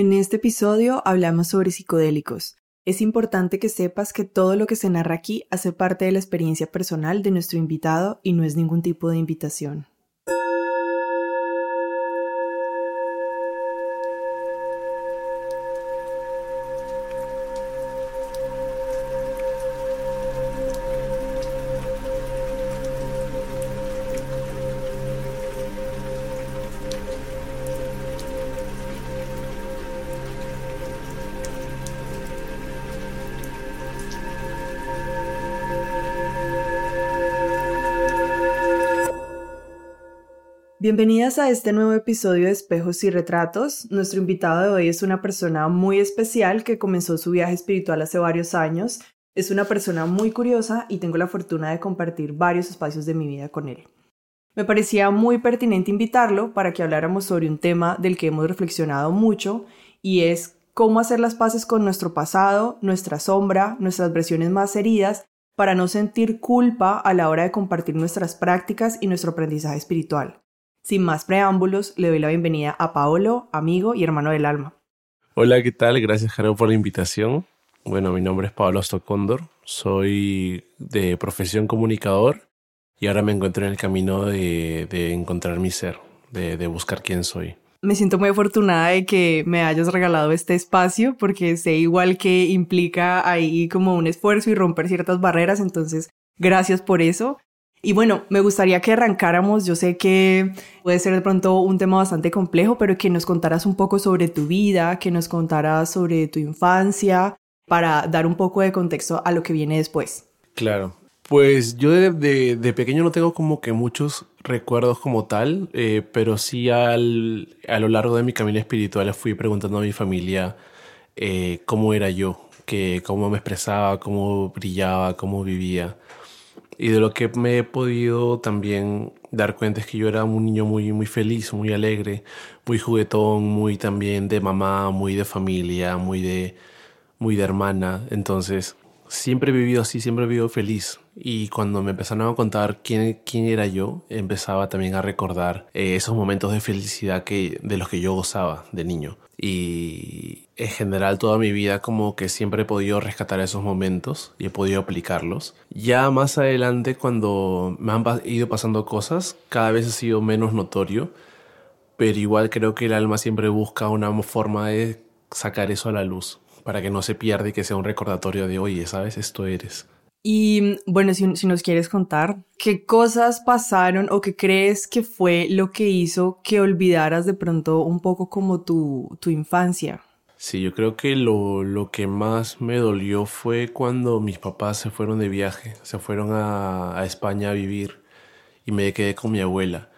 En este episodio hablamos sobre psicodélicos. Es importante que sepas que todo lo que se narra aquí hace parte de la experiencia personal de nuestro invitado y no es ningún tipo de invitación. Bienvenidas a este nuevo episodio de Espejos y Retratos. Nuestro invitado de hoy es una persona muy especial que comenzó su viaje espiritual hace varios años. Es una persona muy curiosa y tengo la fortuna de compartir varios espacios de mi vida con él. Me parecía muy pertinente invitarlo para que habláramos sobre un tema del que hemos reflexionado mucho y es cómo hacer las paces con nuestro pasado, nuestra sombra, nuestras versiones más heridas para no sentir culpa a la hora de compartir nuestras prácticas y nuestro aprendizaje espiritual. Sin más preámbulos, le doy la bienvenida a Paolo, amigo y hermano del alma. Hola, ¿qué tal? Gracias, Jaro, por la invitación. Bueno, mi nombre es Pablo Stocondor, soy de profesión comunicador y ahora me encuentro en el camino de, encontrar mi ser, de, de buscar quién soy. Me siento muy afortunada de que me hayas regalado este espacio porque sé igual que implica ahí como un esfuerzo y romper ciertas barreras, entonces gracias por eso. Y bueno, me gustaría que arrancáramos, yo sé que puede ser de pronto un tema bastante complejo, pero que nos contaras un poco sobre tu vida, que nos contaras sobre tu infancia, para dar un poco de contexto a lo que viene después. Claro, pues yo de, pequeño no tengo como que muchos recuerdos como tal, eh, pero sí al, a lo largo de mi camino espiritual fui preguntando a mi familia eh, cómo era yo, que, cómo me expresaba, cómo brillaba, cómo vivía. Y de lo que me he podido también dar cuenta es que yo era un niño muy, muy feliz, muy alegre, muy juguetón, muy también de mamá, muy de familia, muy de, muy de hermana. Entonces, siempre he vivido así, siempre he vivido feliz. Y cuando me empezaron a contar quién, quién era yo, empezaba también a recordar eh, esos momentos de felicidad que, de los que yo gozaba de niño. Y en general toda mi vida como que siempre he podido rescatar esos momentos y he podido aplicarlos. Ya más adelante cuando me han ido pasando cosas, cada vez ha sido menos notorio, pero igual creo que el alma siempre busca una forma de sacar eso a la luz para que no se pierda y que sea un recordatorio de, oye, ¿sabes? Esto eres. Y bueno, si, nos quieres contar, ¿qué cosas pasaron o qué crees que fue lo que hizo que olvidaras de pronto un poco como tu, tu infancia? Sí, yo creo que lo, lo, que más me dolió fue cuando mis papás se fueron de viaje, se fueron a, a España a vivir y me quedé con mi abuela.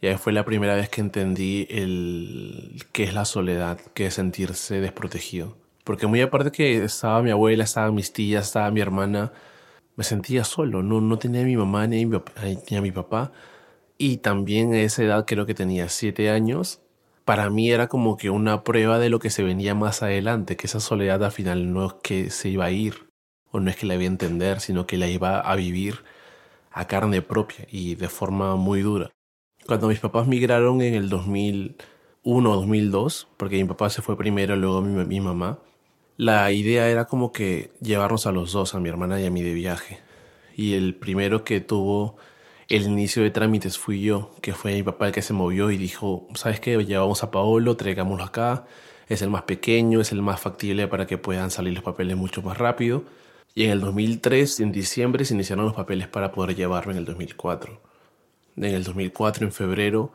Y ahí fue la primera vez que entendí el qué es la soledad, qué es sentirse desprotegido. Porque muy aparte que estaba mi abuela, estaban mis tías, estaba mi hermana, me sentía solo, no, no tenía mi mamá ni mi, ni a mi papá. Y también a esa edad, creo que tenía siete años, para mí era como que una prueba de lo que se venía más adelante, que esa soledad al final no es que se iba a ir, o no es que la iba a entender, sino que la iba a vivir a carne propia y de forma muy dura. Cuando mis papás migraron en el 2001 o 2002, porque mi papá se fue primero, luego mi, mi mamá, la idea era como que llevarnos a los dos, a mi hermana y a mí de viaje. Y el primero que tuvo el inicio de trámites fui yo, que fue mi papá el que se movió y dijo, ¿sabes qué? Llevamos a Paolo, traigámoslo acá, es el más pequeño, es el más factible para que puedan salir los papeles mucho más rápido. Y en el 2003, en diciembre, se iniciaron los papeles para poder llevarlo en el 2004. En el 2004, en febrero,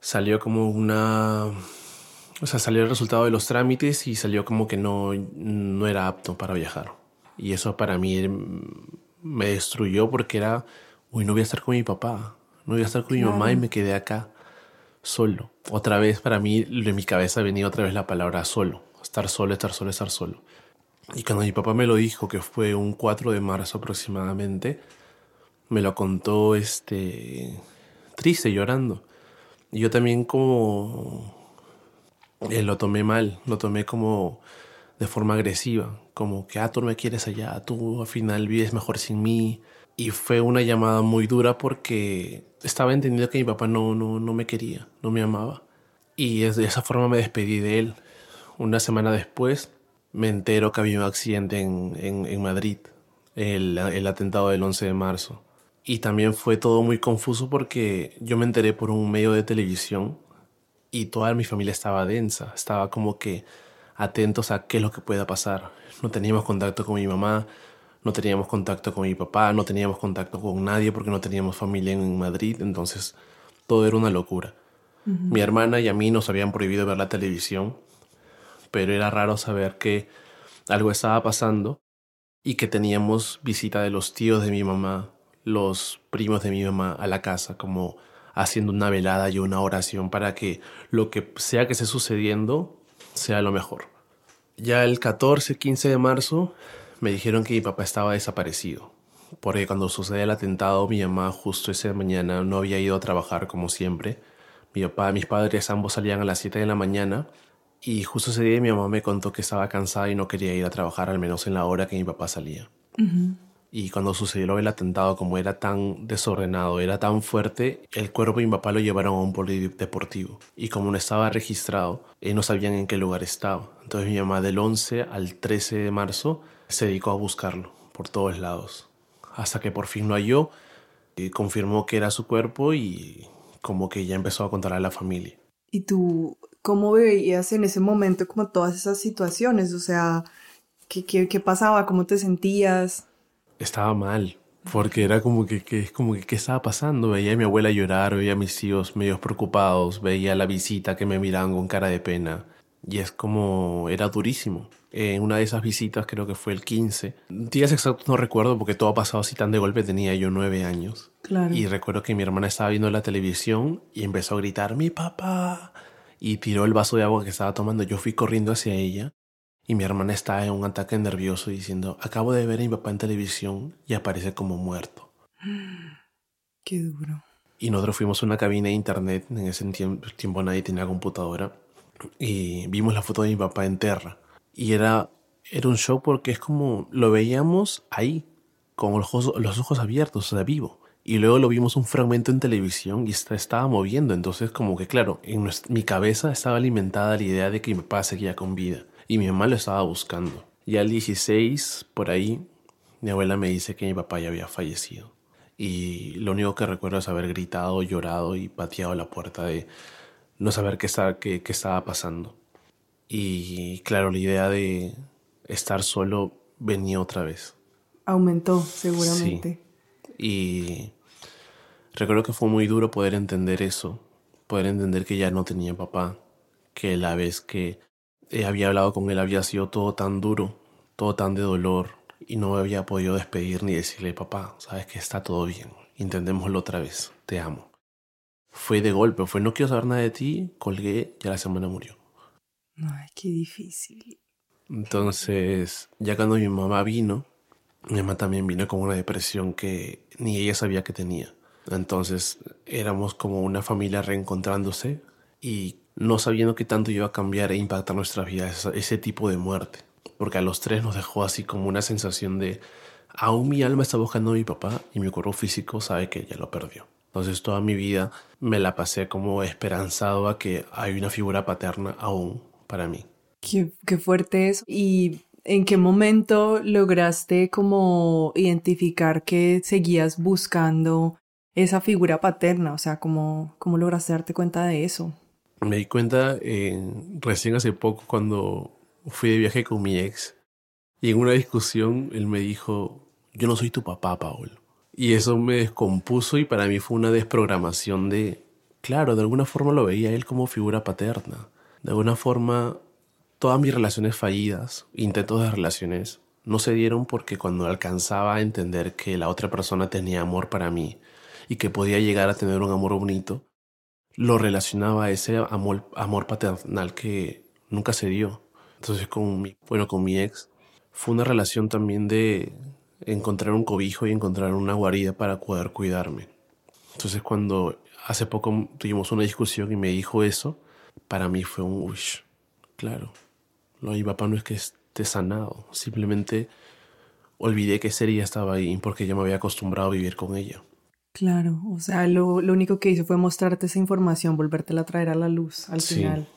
salió como una o sea, salió el resultado de los trámites y salió como que no, no era apto para viajar. Y eso para mí me destruyó porque era, uy, no voy a estar con mi papá, no voy a estar con mi mamá y me quedé acá solo. Otra vez para mí, en mi cabeza venía otra vez la palabra solo, estar solo, estar solo, estar solo. Y cuando mi papá me lo dijo, que fue un 4 de marzo aproximadamente, me lo contó este triste, llorando. Y yo también como eh, lo tomé mal, lo tomé como de forma agresiva, como que, ah, tú no me quieres allá, tú al final vives mejor sin mí. Y fue una llamada muy dura porque estaba entendiendo que mi papá no, no, no me quería, no me amaba. Y de esa forma me despedí de él. una semana después, me entero que había un accidente en, en, Madrid, el, el atentado del 11 de marzo. Y también fue todo muy confuso porque yo me enteré por un medio de televisión y toda mi familia estaba densa, estaba como que atentos a qué es lo que pueda pasar. No teníamos contacto con mi mamá, no teníamos contacto con mi papá, no teníamos contacto con nadie porque no teníamos familia en Madrid, entonces todo era una locura. Mi hermana y a mí nos habían prohibido ver la televisión, pero era raro saber que algo estaba pasando y que teníamos visita de los tíos de mi mamá, los primos de mi mamá a la casa, como haciendo una velada y una oración para que lo que sea que esté sucediendo sea lo mejor. Ya el 14, 15 de marzo me dijeron que mi papá estaba desaparecido, porque cuando sucede el atentado mi mamá justo esa mañana no había ido a trabajar como siempre. Mi papá, mis padres ambos salían a las 7 de la mañana y justo ese día mi mamá me contó que estaba cansada y no quería ir a trabajar al menos en la hora que mi papá salía. Y cuando sucedió el atentado, como era tan desordenado, era tan fuerte, el cuerpo de mi papá lo llevaron a un polideportivo. Y como no estaba registrado, eh, no sabían en qué lugar estaba. Entonces mi mamá del 11 al 13 de marzo se dedicó a buscarlo por todos lados. Hasta que por fin lo halló, y confirmó que era su cuerpo y como que ya empezó a contar a la familia. ¿Y tú cómo veías en ese momento como todas esas situaciones? O sea, ¿qué, qué, qué pasaba? ¿Cómo te sentías? Estaba mal, porque era como que, que, como que, ¿qué estaba pasando? Veía a mi abuela llorar, veía a mis tíos medio preocupados, veía la visita que me miraban con cara de pena. Y es como, era durísimo. En una de esas visitas, creo que fue el 15, días exactos no recuerdo porque todo ha pasado así tan de golpe, tenía yo nueve años. Claro. Y recuerdo que mi hermana estaba viendo la televisión y empezó a gritar, mi papá. Y tiró el vaso de agua que estaba tomando. Yo fui corriendo hacia ella y mi hermana está en un ataque nervioso diciendo, acabo de ver a mi papá en televisión y aparece como muerto. Qué duro. Y nosotros fuimos a una cabina de internet, en ese tiempo, nadie tenía computadora, y vimos la foto de mi papá en tierra. Y era, era un shock porque es como lo veíamos ahí, con los ojos, los ojos abiertos, o sea, vivo. Y luego lo vimos un fragmento en televisión y estaba moviendo. Entonces, como que claro, en mi cabeza estaba alimentada la idea de que mi papá seguía con vida y mi mamá lo estaba buscando. Y al 16, por ahí, mi abuela me dice que mi papá ya había fallecido. Y lo único que recuerdo es haber gritado, llorado y pateado la puerta de no saber qué, estaba, qué, estaba pasando. Y claro, la idea de estar solo venía otra vez. Aumentó, seguramente. Y recuerdo que fue muy duro poder entender eso, poder entender que ya no tenía papá, que la vez que eh, había hablado con él había sido todo tan duro, todo tan de dolor, y no había podido despedir ni decirle, papá, sabes que está todo bien, intentémoslo otra vez, te amo. Fue de golpe, fue no quiero saber nada de ti, colgué, ya la semana murió. Ay, qué difícil. Entonces, ya cuando mi mamá vino, mi mamá también vino con una depresión que ni ella sabía que tenía. Entonces, éramos como una familia reencontrándose y no sabiendo qué tanto iba a cambiar e impactar nuestras vidas ese tipo de muerte. Porque a los tres nos dejó así como una sensación de, aún mi alma está buscando a mi papá y mi cuerpo físico sabe que ya lo perdió. Entonces toda mi vida me la pasé como esperanzado a que hay una figura paterna aún para mí. Qué, qué fuerte es. ¿Y en qué momento lograste como identificar que seguías buscando esa figura paterna? O sea, ¿cómo, cómo lograste darte cuenta de eso? Me di cuenta recién hace poco cuando fui de viaje con mi ex y en una discusión él me dijo, yo no soy tu papá, Paul. Y eso me descompuso y para mí fue una desprogramación de, claro, de alguna forma lo veía él como figura paterna. De alguna forma, todas mis relaciones fallidas, intentos de relaciones, no se dieron porque cuando alcanzaba a entender que la otra persona tenía amor para mí y que podía llegar a tener un amor bonito, lo relacionaba a ese amor, paternal que nunca se dio. Entonces con mi, bueno, con mi ex fue una relación también de encontrar un cobijo y encontrar una guarida para poder cuidarme. Entonces cuando hace poco tuvimos una discusión y me dijo eso, para mí fue un uy, claro. Lo de mi papá no es que esté sanado, simplemente olvidé que ese estaba ahí porque ya me había acostumbrado a vivir con ella. Claro, o sea, lo, lo, único que hizo fue mostrarte esa información, volvértela a traer a la luz al final.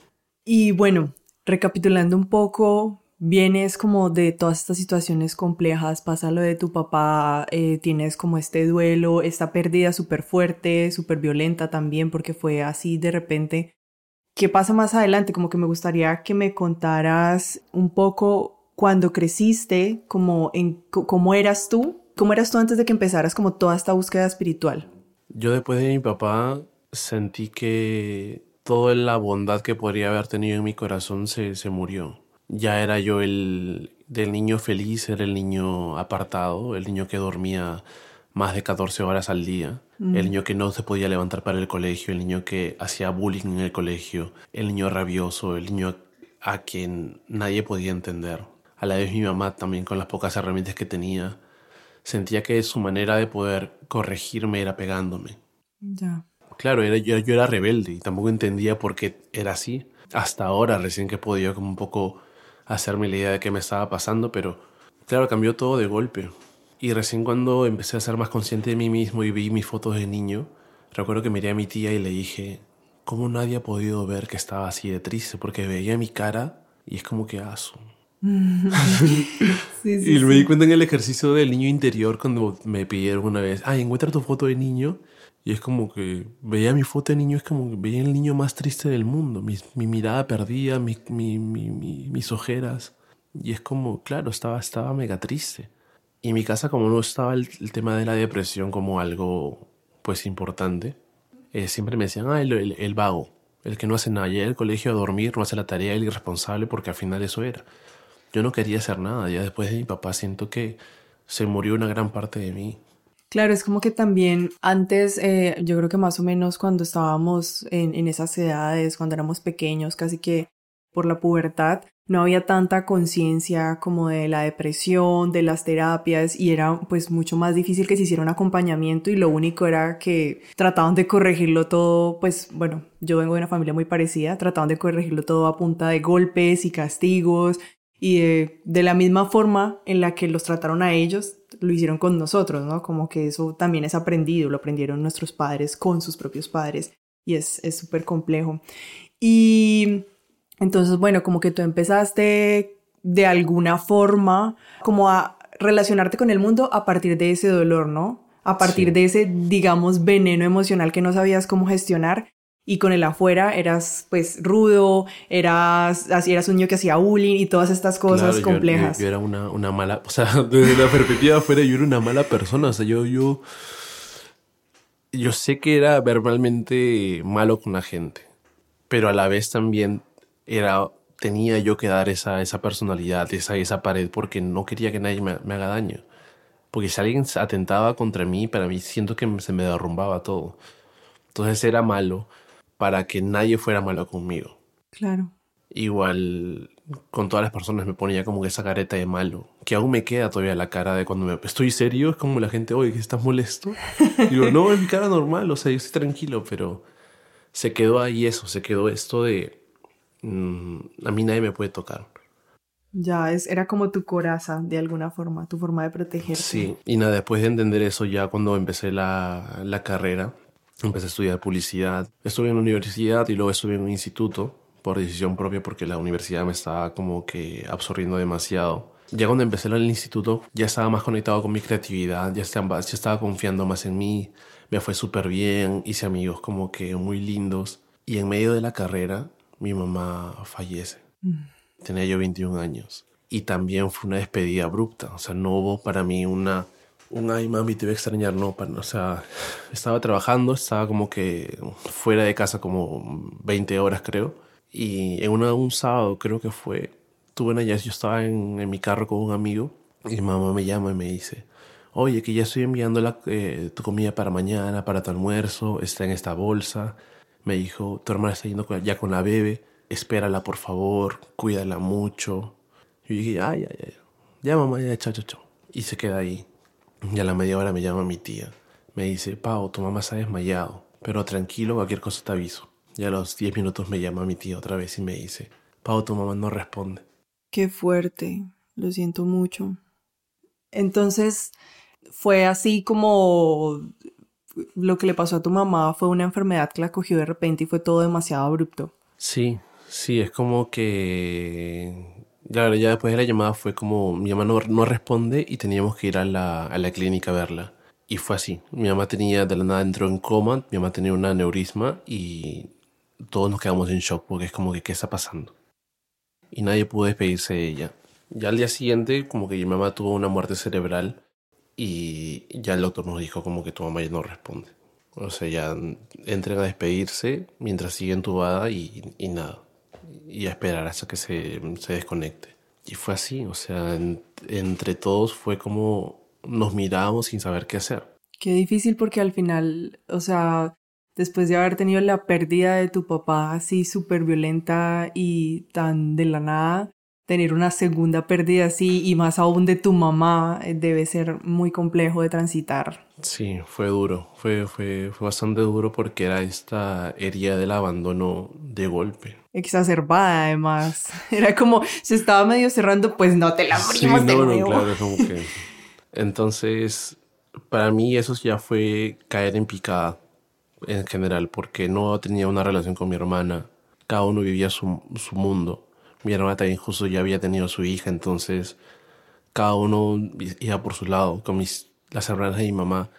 Y bueno, recapitulando un poco, vienes como de todas estas situaciones complejas, pasa lo de tu papá, eh, tienes como este duelo, esta pérdida súper fuerte, súper violenta también, porque fue así de repente. ¿Qué pasa más adelante? Como que me gustaría que me contaras un poco cuando creciste, como en cómo eras tú, cómo eras tú antes de que empezaras como toda esta búsqueda espiritual. Yo después de mi papá sentí que toda la bondad que podría haber tenido en mi corazón se, se murió ya era yo el del niño feliz, era el niño apartado, el niño que dormía más de 14 horas al día, el mm. niño que no se podía levantar para el colegio, el niño que hacía bullying en el colegio, el niño rabioso, el niño a quien nadie podía entender. A la vez mi mamá también con las pocas herramientas que tenía, sentía que su manera de poder corregirme era pegándome. Ya. Claro, era, yo, yo era rebelde y tampoco entendía por qué era así. Hasta ahora recién que he podido como un poco hacerme la idea de qué me estaba pasando, pero claro, cambió todo de golpe. Y recién cuando empecé a ser más consciente de mí mismo y vi mis fotos de niño, recuerdo que miré a mi tía y le dije, ¿cómo nadie ha podido ver que estaba así de triste? Porque veía mi cara y es como que aso. y me di cuenta en el ejercicio del niño interior cuando me pidieron una vez, ay, encuentra tu foto de niño. Y es como que veía mi foto de niño, es como que veía el niño más triste del mundo. Mi, mi mirada perdida, mi, mi, mis ojeras. Y es como, claro, estaba, estaba mega triste. Y en mi casa, como no estaba el, tema de la depresión como algo, pues, importante, eh, siempre me decían, ah, el, el, vago, el que no hace nada, llega al colegio a dormir, no hace la tarea, el irresponsable, porque al final eso era. Yo no quería hacer nada, ya después de mi papá siento que se murió una gran parte de mí. Claro, es como que también antes, eh, yo creo que más o menos cuando estábamos en, en esas edades, cuando éramos pequeños, casi que por la pubertad, no había tanta conciencia como de la depresión, de las terapias y era pues mucho más difícil que se hiciera un acompañamiento y lo único era que trataban de corregirlo todo, pues bueno, yo vengo de una familia muy parecida, trataban de corregirlo todo a punta de golpes y castigos y de, de la misma forma en la que los trataron a ellos, lo hicieron con nosotros, ¿no? Como que eso también es aprendido, lo aprendieron nuestros padres con sus propios padres y es súper complejo. Y entonces, bueno, como que tú empezaste de alguna forma como a relacionarte con el mundo a partir de ese dolor, ¿no? A partir de ese, digamos, veneno emocional que no sabías cómo gestionar y con el afuera eras pues rudo, eras, así eras un niño que hacía bullying y todas estas cosas complejas. Yo, era una, una, mala, o sea, desde la perspectiva de afuera yo era una mala persona, o sea, yo, yo, yo sé que era verbalmente malo con la gente, pero a la vez también era, tenía yo que dar esa, esa personalidad, esa, esa pared, porque no quería que nadie me, me haga daño. Porque si alguien atentaba contra mí, para mí siento que se me derrumbaba todo. Entonces era malo para que nadie fuera malo conmigo. Claro. Igual con todas las personas me ponía como que esa careta de malo, que aún me queda todavía la cara de cuando me estoy serio, es como la gente, oye, que estás molesto. digo, no, es mi cara normal, o sea, yo estoy tranquilo, pero se quedó ahí eso, se quedó esto de mm, a mí nadie me puede tocar. Ya, es, era como tu coraza, de alguna forma, tu forma de protegerte. Sí, y nada, después de entender eso, ya cuando empecé la, la carrera, Empecé a estudiar publicidad. Estuve en la universidad y luego estuve en un instituto por decisión propia porque la universidad me estaba como que absorbiendo demasiado. Ya cuando empecé en el instituto ya estaba más conectado con mi creatividad, ya estaba, ya estaba confiando más en mí, me fue súper bien, hice amigos como que muy lindos. Y en medio de la carrera mi mamá fallece. Mm. Tenía yo 21 años. Y también fue una despedida abrupta, o sea, no hubo para mí una un ay mami te voy a extrañar, no, o sea, estaba trabajando, estaba como que fuera de casa como 20 horas creo, y en un sábado creo que fue, tuve una yo estaba en, mi carro con un amigo, y mamá me llama y me dice, oye, que ya estoy enviando la, eh, tu comida para mañana, para tu almuerzo, está en esta bolsa, me dijo, tu hermana está yendo ya con la bebé, espérala por favor, cuídala mucho. Y yo dije, ay, ay, ay, ya mamá, ya, chao, chao, chao. Y se queda ahí. Y a la media hora me llama mi tía. Me dice, Pau, tu mamá se ha desmayado, pero tranquilo, cualquier cosa te aviso. Y a los 10 minutos me llama mi tía otra vez y me dice, Pau, tu mamá no responde. Qué fuerte, lo siento mucho. Entonces, fue así como lo que le pasó a tu mamá fue una enfermedad que la cogió de repente y fue todo demasiado abrupto. Sí, Sí, es como que... Ya, ya después de la llamada fue como mi mamá no, no responde y teníamos que ir a la, a la clínica a verla. Y fue así. Mi mamá tenía, de la nada entró en coma, mi mamá tenía un aneurisma y todos nos quedamos en shock porque es como que, ¿qué está pasando? Y nadie pudo despedirse de ella. Ya al día siguiente, como que mi mamá tuvo una muerte cerebral y ya el doctor nos dijo como que tu mamá ya no responde. O sea, ya entren a despedirse mientras sigue entubada y, y nada. Y a esperar hasta que se, se desconecte. Y fue así, o sea, en- entre todos fue como nos mirábamos sin saber qué hacer. Qué difícil porque al final, o sea, después de haber tenido la pérdida de tu papá así súper violenta y tan de la nada, tener una segunda pérdida así y más aún de tu mamá eh, debe ser muy complejo de transitar. Sí, fue duro, fue, fue, fue bastante duro porque era esta herida del abandono de golpe. Exacerbada además. Era como, se estaba medio cerrando, pues no te la Sí, abrimos de no, no, nuevo. claro, como que... Entonces, para mí eso ya fue caer en picada en general, porque no tenía una relación con mi hermana. Cada uno vivía su, su mundo. Mi hermana también justo ya había tenido su hija, entonces cada uno iba por su lado. Con mis, las hermanas de mi mamá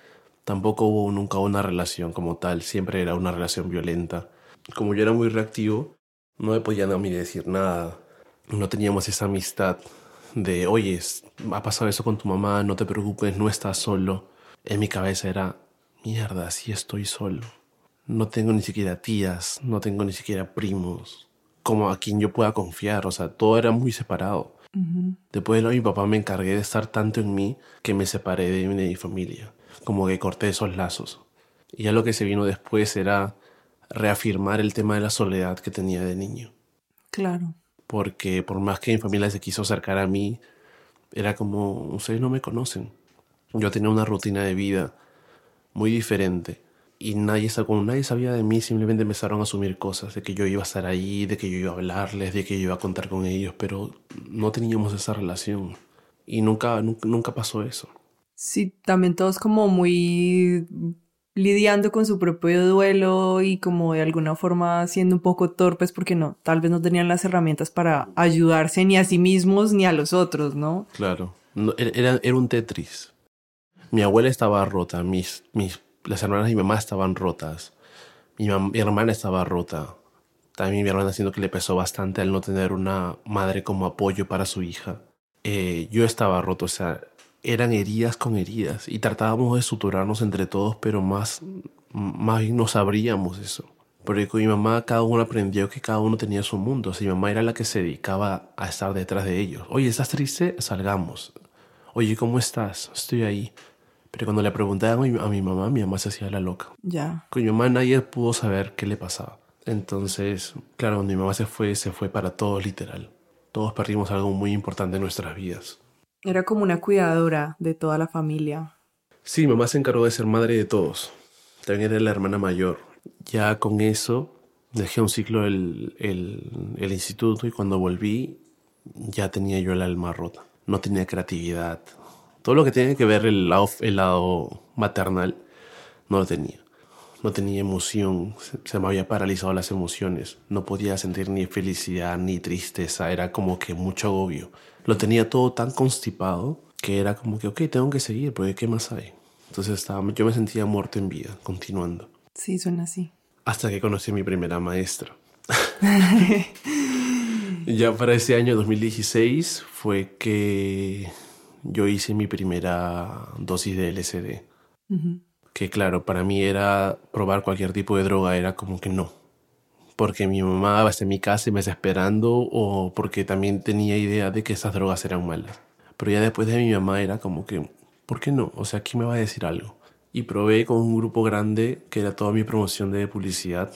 tampoco hubo nunca una relación como tal, siempre era una relación violenta. Como yo era muy reactivo, no me podían a mí decir nada. No teníamos esa amistad de, oye, ha pasado eso con tu mamá, no te preocupes, no estás solo. En mi cabeza era, mierda, sí estoy solo. No tengo ni siquiera tías, no tengo ni siquiera primos, como a quien yo pueda confiar, o sea, todo era muy separado. Después de lo mi papá me encargué de estar tanto en mí que me separé de, de mi familia, como que corté esos lazos. Y ya lo que se vino después era reafirmar el tema de la soledad que tenía de niño Claro. porque por más que mi familia se quiso acercar a mí, era como, ustedes no me conocen. Yo tenía una rutina de vida muy diferente y nadie, sa- como nadie sabía de mí, simplemente empezaron a asumir cosas, de que yo iba a estar ahí, de que yo iba a hablarles, de que yo iba a contar con ellos, pero no teníamos esa relación y nunca, nunca, nunca pasó eso. Sí, también todos como muy lidiando con su propio duelo y como de alguna forma siendo un poco torpes porque no, tal vez no tenían las herramientas para ayudarse ni a sí mismos ni a los otros, ¿no? Claro, No, era, era- un Tetris. Mi abuela estaba rota, mis, mis, las hermanas de mi mamá estaban rotas, mi, hermana estaba rota. También mi hermana siento que le pesó bastante al no tener una madre como apoyo para su hija. Eh, yo estaba roto, o sea, eran heridas con heridas y tratábamos de suturarnos entre todos, pero más, más bien no sabríamos eso. Porque con mi mamá cada uno aprendió que cada uno tenía su mundo. O sea, mi mamá era la que se dedicaba a estar detrás de ellos. Oye, ¿estás triste? Salgamos. Oye, ¿cómo estás? Estoy ahí. Pero cuando le preguntaban a mi, a mi mamá, mi mamá se hacía la loca. Ya. Con mi mamá nadie pudo saber qué le pasaba. Entonces, claro, cuando mi mamá se fue, se fue para todos literal. Todos perdimos algo muy importante en nuestras vidas. Era como una cuidadora de toda la familia. Sí, mamá se encargó de ser madre de todos. También era la hermana mayor. Ya con eso dejé un ciclo el, el, el instituto y cuando volví ya tenía yo el alma rota. No tenía creatividad. Todo lo que tiene que ver el lado, el lado maternal no lo tenía. No tenía emoción, se me había paralizado las emociones. No podía sentir ni felicidad ni tristeza, era como que mucho agobio. Lo tenía todo tan constipado que era como que, ok, tengo que seguir, porque ¿qué más hay? Entonces estaba, yo me sentía muerto en vida, continuando. Sí, suena así. Hasta que conocí a mi primera maestra. ya para ese año 2016 fue que yo hice mi primera dosis de LSD. Ujú. Que claro, para mí era probar cualquier tipo de droga, era como que no. Porque mi mamá va a mi casa y me está esperando o porque también tenía idea de que esas drogas eran malas. Pero ya después de mi mamá era como que, ¿por qué no? O sea, ¿quién me va a decir algo? Y probé con un grupo grande que era toda mi promoción de publicidad.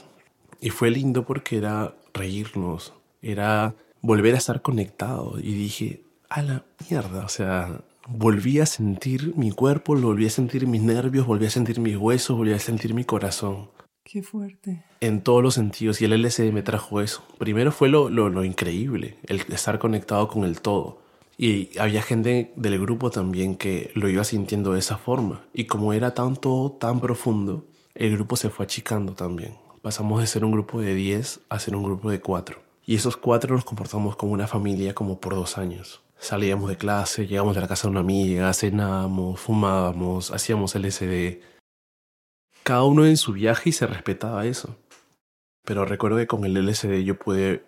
Y fue lindo porque era reírnos, era volver a estar conectado. Y dije, a la mierda, o sea, volví a sentir mi cuerpo, volví a sentir mis nervios, volví a sentir mis huesos, volví a sentir mi corazón. Qué fuerte. En todos los sentidos. Y el LSD me trajo eso. Primero fue lo, lo, lo increíble, el estar conectado con el todo. Y había gente del grupo también que lo iba sintiendo de esa forma. Y como era tan todo tan profundo, el grupo se fue achicando también. Pasamos de ser un grupo de 10 a ser un grupo de 4. Y esos cuatro nos comportamos como una familia como por dos años. Salíamos de clase, llegamos a la casa de una amiga, cenábamos, fumábamos, hacíamos LSD. Cada uno en su viaje y se respetaba eso. Pero recuerdo que con el LSD yo pude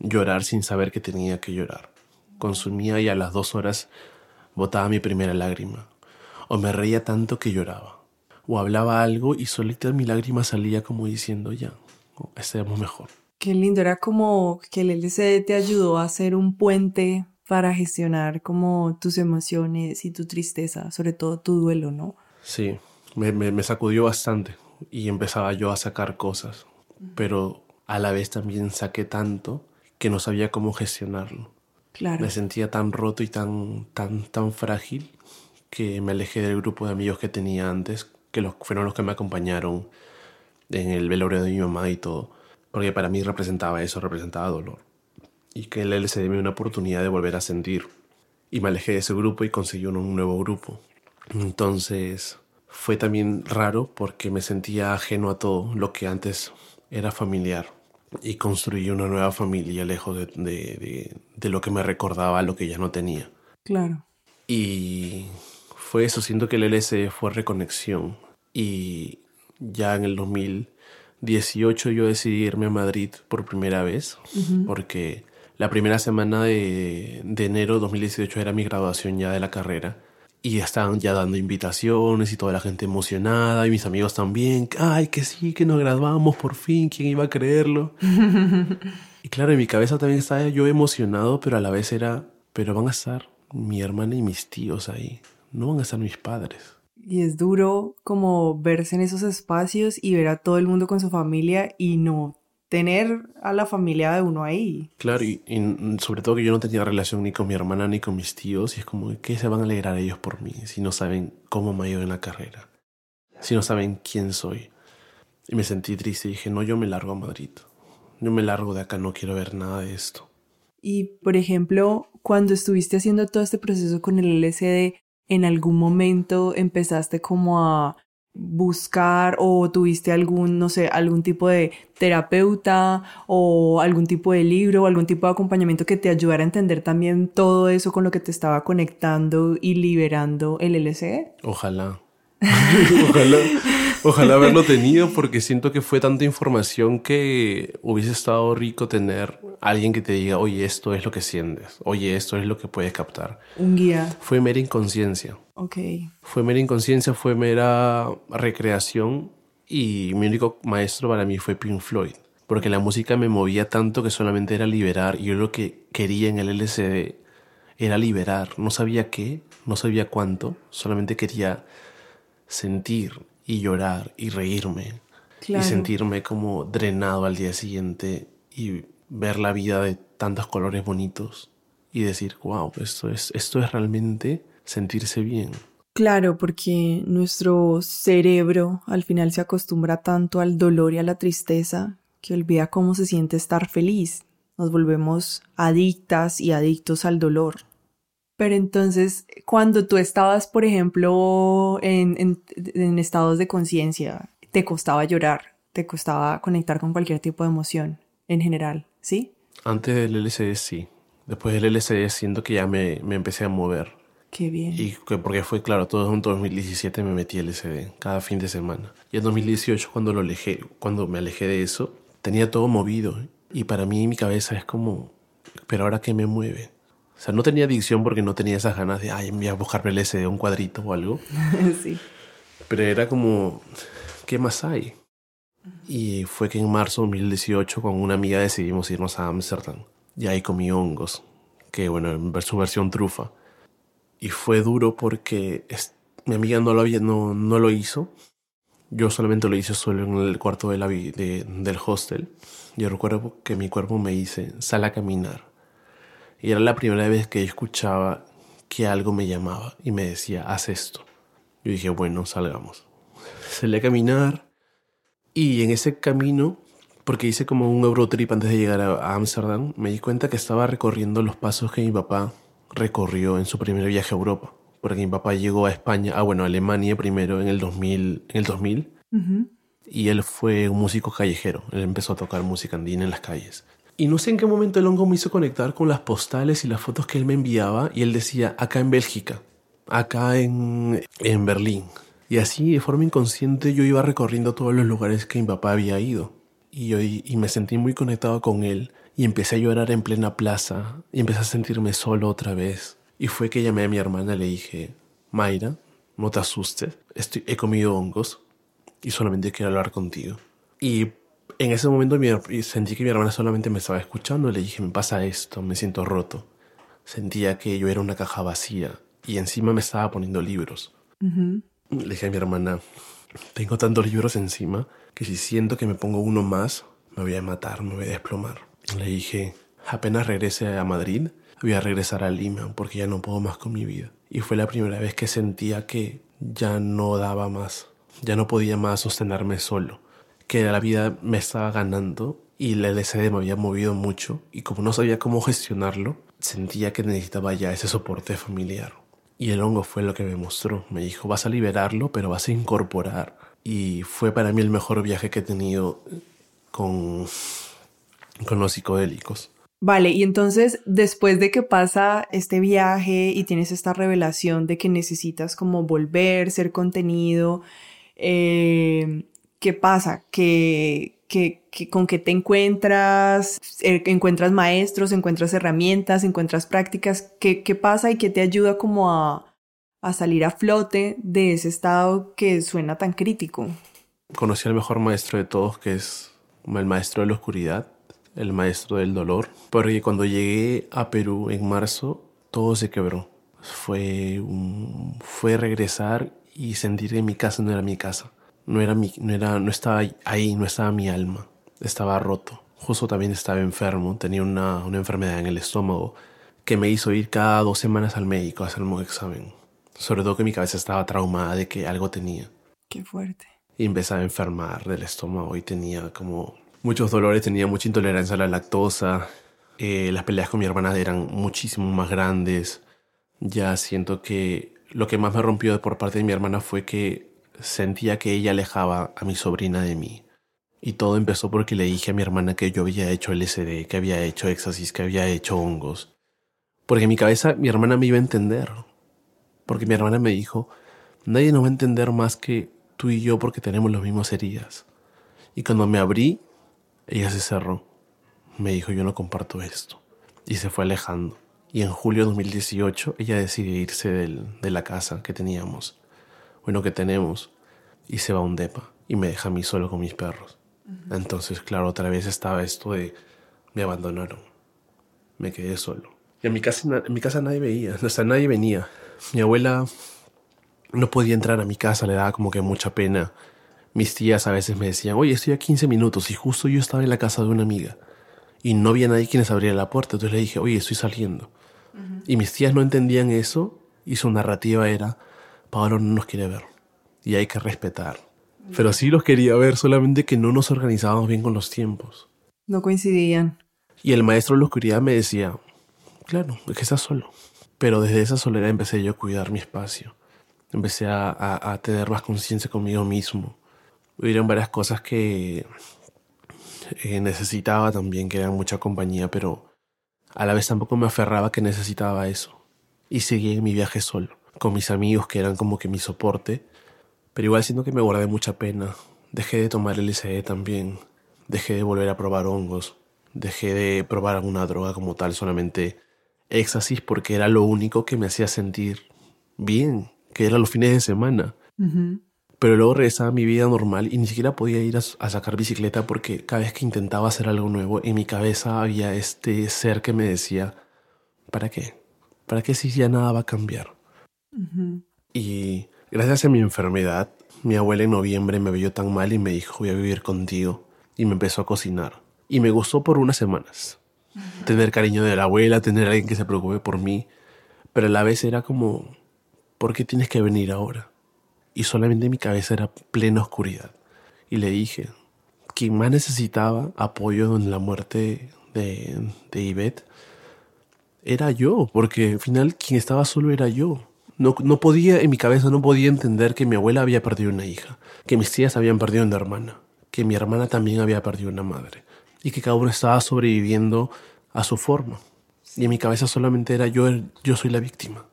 llorar sin saber que tenía que llorar. Consumía y a las dos horas botaba mi primera lágrima. O me reía tanto que lloraba. O hablaba algo y solita mi lágrima salía como diciendo ya, estemos mejor. Qué lindo, era como que el LCD te ayudó a hacer un puente para gestionar como tus emociones y tu tristeza, sobre todo tu duelo, ¿no? Sí, me, me, sacudió bastante y empezaba yo a sacar cosas, pero a la vez también saqué tanto que no sabía cómo gestionarlo. Claro. Me sentía tan roto y tan, tan, tan frágil que me alejé del grupo de amigos que tenía antes, que los, fueron los que me acompañaron en el velorio de mi mamá y todo porque para mí representaba eso, representaba dolor. Y que el LSD me dio una oportunidad de volver a sentir. Y me alejé de ese grupo y conseguí un nuevo grupo. Entonces fue también raro porque me sentía ajeno a todo lo que antes era familiar. Y construí una nueva familia lejos de, de, de, lo que me recordaba lo que ya no tenía. Claro. Y fue eso, siento que el LSD fue reconexión. Y ya en el 2000 18 yo decidí irme a Madrid por primera vez, porque la primera semana de, de enero 2018 era mi graduación ya de la carrera. Y estaban ya dando invitaciones y toda la gente emocionada y mis amigos también. Ay, que sí, que nos graduamos por fin, ¿quién iba a creerlo? y claro, en mi cabeza también estaba yo emocionado, pero a la vez era, pero van a estar mi hermana y mis tíos ahí, no van a estar mis padres. Y es duro como verse en esos espacios y ver a todo el mundo con su familia y no tener a la familia de uno ahí. Claro, y, sobre todo que yo no tenía relación ni con mi hermana ni con mis tíos, y es como que se van a alegrar ellos por mí si no saben cómo me ha ido en la carrera, si no saben quién soy. Y me sentí triste y dije, no, yo me largo a Madrid, yo me largo de acá, no quiero ver nada de esto. Y, por ejemplo, cuando estuviste haciendo todo este proceso con el LSD, en algún momento empezaste como a buscar o tuviste algún, no sé, algún tipo de terapeuta o algún tipo de libro o algún tipo de acompañamiento que te ayudara a entender también todo eso con lo que te estaba conectando y liberando el LSD? Ojalá. Ojalá. Ojalá haberlo tenido porque siento que fue tanta información que hubiese estado rico tener alguien que te diga, oye, esto es lo que sientes, oye, esto es lo que puedes captar. Un guía. Fue mera inconsciencia. Ok. Fue mera inconsciencia, fue mera recreación y mi único maestro para mí fue Pink Floyd. Porque la música me movía tanto que solamente era liberar y yo lo que quería en el LCD era liberar. No sabía qué, no sabía cuánto, solamente quería sentir y llorar y reírme y sentirme como drenado al día siguiente y ver la vida de tantos colores bonitos y decir, wow, esto es, esto es realmente sentirse bien. Claro, porque nuestro cerebro al final se acostumbra tanto al dolor y a la tristeza que olvida cómo se siente estar feliz. Nos volvemos adictas y adictos al dolor. Pero entonces, cuando tú estabas, por ejemplo, en, en, estados de conciencia, te costaba llorar, te costaba conectar con cualquier tipo de emoción en general, ¿sí? Antes del LCD sí. Después del LCD siento que ya me, me empecé a mover. Qué bien. Y que porque fue, claro, todo en 2017 me metí LCD, cada fin de semana. Y en 2018 cuando lo alejé, cuando me alejé de eso, tenía todo movido. Y para mí mi cabeza es como, pero ahora qué me mueve. O sea, no tenía adicción porque no tenía esas ganas de, ay, voy a buscarme el SD, un cuadrito o algo. sí. Pero era como, ¿qué más hay? Y fue que en marzo de 2018 con una amiga decidimos irnos a Ámsterdam. Y ahí comí hongos, que bueno, en su versión trufa. Y fue duro porque mi amiga no lo, había, no, no lo hizo. Yo solamente lo hice solo en el cuarto de la, de, del hostel. Yo recuerdo que mi cuerpo me dice, sal a caminar. Y era la primera vez que escuchaba que algo me llamaba y me decía, haz esto. Yo dije, bueno, salgamos. Salí a caminar y en ese camino, porque hice como un Eurotrip antes de llegar a Ámsterdam, me di cuenta que estaba recorriendo los pasos que mi papá recorrió en su primer viaje a Europa. Porque mi papá llegó a España, ah bueno, a Alemania primero en el 2000, en el 2000 y él fue un músico callejero. Él empezó a tocar música andina en las calles. Y no sé en qué momento el hongo me hizo conectar con las postales y las fotos que él me enviaba y él decía, acá en Bélgica, acá en, en Berlín. Y así, de forma inconsciente, yo iba recorriendo todos los lugares que mi papá había ido. Y, yo, y me sentí muy conectado con él y empecé a llorar en plena plaza y empecé a sentirme solo otra vez. Y fue que llamé a mi hermana y le dije, Mayra, no te asustes, Estoy, he comido hongos y solamente quiero hablar contigo. Y en ese momento sentí que mi hermana solamente me estaba escuchando y le dije, me pasa esto, me siento roto. Sentía que yo era una caja vacía y encima me estaba poniendo libros. Le dije a mi hermana, tengo tantos libros encima que si siento que me pongo uno más, me voy a matar, me voy a desplomar. Le dije, apenas regrese a Madrid, voy a regresar a Lima porque ya no puedo más con mi vida. Y fue la primera vez que sentía que ya no daba más, ya no podía más sostenerme solo, que la vida me estaba ganando y el LSD me había movido mucho y como no sabía cómo gestionarlo, sentía que necesitaba ya ese soporte familiar. Y el hongo fue lo que me mostró. Me dijo, vas a liberarlo, pero vas a incorporar. Y fue para mí el mejor viaje que he tenido con con los psicodélicos. Vale, y entonces después de que pasa este viaje y tienes esta revelación de que necesitas como volver, ser contenido, eh, ¿qué pasa? ¿Que, con qué te encuentras? Eh, ¿Encuentras maestros? ¿Encuentras herramientas? ¿Encuentras prácticas? ¿Qué, qué pasa y qué te ayuda como a, a salir a flote de ese estado que suena tan crítico? Conocí al mejor maestro de todos, que es el maestro de la oscuridad, el maestro del dolor, porque cuando llegué a Perú en marzo, todo se quebró. Fue, fue regresar y sentir que mi casa no era mi casa. No, era mi, no, era, no estaba ahí, no estaba mi alma. Estaba roto. Justo también estaba enfermo, tenía una, una enfermedad en el estómago que me hizo ir cada dos semanas al médico a hacerme un examen. Sobre todo que mi cabeza estaba traumada de que algo tenía. Qué fuerte. Y empezaba a enfermar del estómago y tenía como muchos dolores, tenía mucha intolerancia a la lactosa. Eh, las peleas con mi hermana eran muchísimo más grandes. Ya siento que lo que más me rompió por parte de mi hermana fue que sentía que ella alejaba a mi sobrina de mí. Y todo empezó porque le dije a mi hermana que yo había hecho LSD, que había hecho éxtasis, que había hecho hongos. Porque en mi cabeza mi hermana me iba a entender. Porque mi hermana me dijo, nadie nos va a entender más que tú y yo porque tenemos las mismas heridas. Y cuando me abrí, ella se cerró. Me dijo, yo no comparto esto. Y se fue alejando. Y en julio de 2018 ella decide irse de la casa que teníamos. Bueno, que tenemos. Y se va a un depa. Y me deja a mí solo con mis perros. Entonces, claro, otra vez estaba esto de... Me abandonaron. Me quedé solo. Y en mi casa, en mi casa nadie veía. Sea, nadie venía. Mi abuela no podía entrar a mi casa. Le daba como que mucha pena mis tías a veces me decían, oye, estoy a 15 minutos y justo yo estaba en la casa de una amiga y no había nadie quien les abriera la puerta. Entonces le dije, oye, estoy saliendo. Y mis tías no entendían eso y su narrativa era, Pablo no nos quiere ver y hay que respetar. Pero sí los quería ver, solamente que no nos organizábamos bien con los tiempos. No coincidían. Y el maestro de la oscuridad me decía, claro, es que estás solo. Pero desde esa soledad empecé yo a cuidar mi espacio. Empecé a, a tener más conciencia conmigo mismo hubieron varias cosas que eh, necesitaba también, que eran mucha compañía, pero a la vez tampoco me aferraba que necesitaba eso. Y seguí en mi viaje solo, con mis amigos que eran como que mi soporte, pero igual siento que me guardé mucha pena. Dejé de tomar el LSD también, dejé de volver a probar hongos, dejé de probar alguna droga como tal, solamente éxtasis porque era lo único que me hacía sentir bien, que era los fines de semana. Pero luego regresaba a mi vida normal y ni siquiera podía ir a, sacar bicicleta porque cada vez que intentaba hacer algo nuevo, en mi cabeza había este ser que me decía, ¿para qué? ¿Para qué si ya nada va a cambiar? Y gracias a mi enfermedad, mi abuela en noviembre me vio tan mal y me dijo, voy a vivir contigo. Y me empezó a cocinar. Y me gustó por unas semanas. Tener cariño de la abuela, tener a alguien que se preocupe por mí. Pero a la vez era como, ¿por qué tienes que venir ahora? y solamente mi cabeza era plena oscuridad. Y le dije, quien más necesitaba apoyo en la muerte de, de Ivette era yo, porque al final quien estaba solo era yo. No, no podía, en mi cabeza no podía entender que mi abuela había perdido una hija, que mis tías habían perdido una hermana, que mi hermana también había perdido una madre. y que cada uno estaba sobreviviendo a su forma. Y en mi cabeza solamente era yo, yo soy la víctima.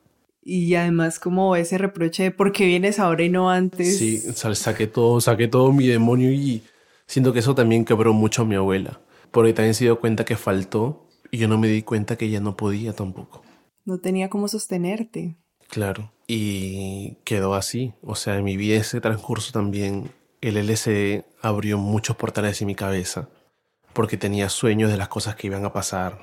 Y además como ese reproche de por qué vienes ahora y no antes. Sí, saqué todo, saqué todo mi demonio y siento que eso también quebró mucho a mi abuela. Porque también se dio cuenta que faltó y yo no me di cuenta que ella no podía tampoco. No tenía cómo sostenerte. Claro. Y quedó así. O sea, en mi vida ese transcurso también el LSD abrió muchos portales en mi cabeza. Porque tenía sueños de las cosas que iban a pasar.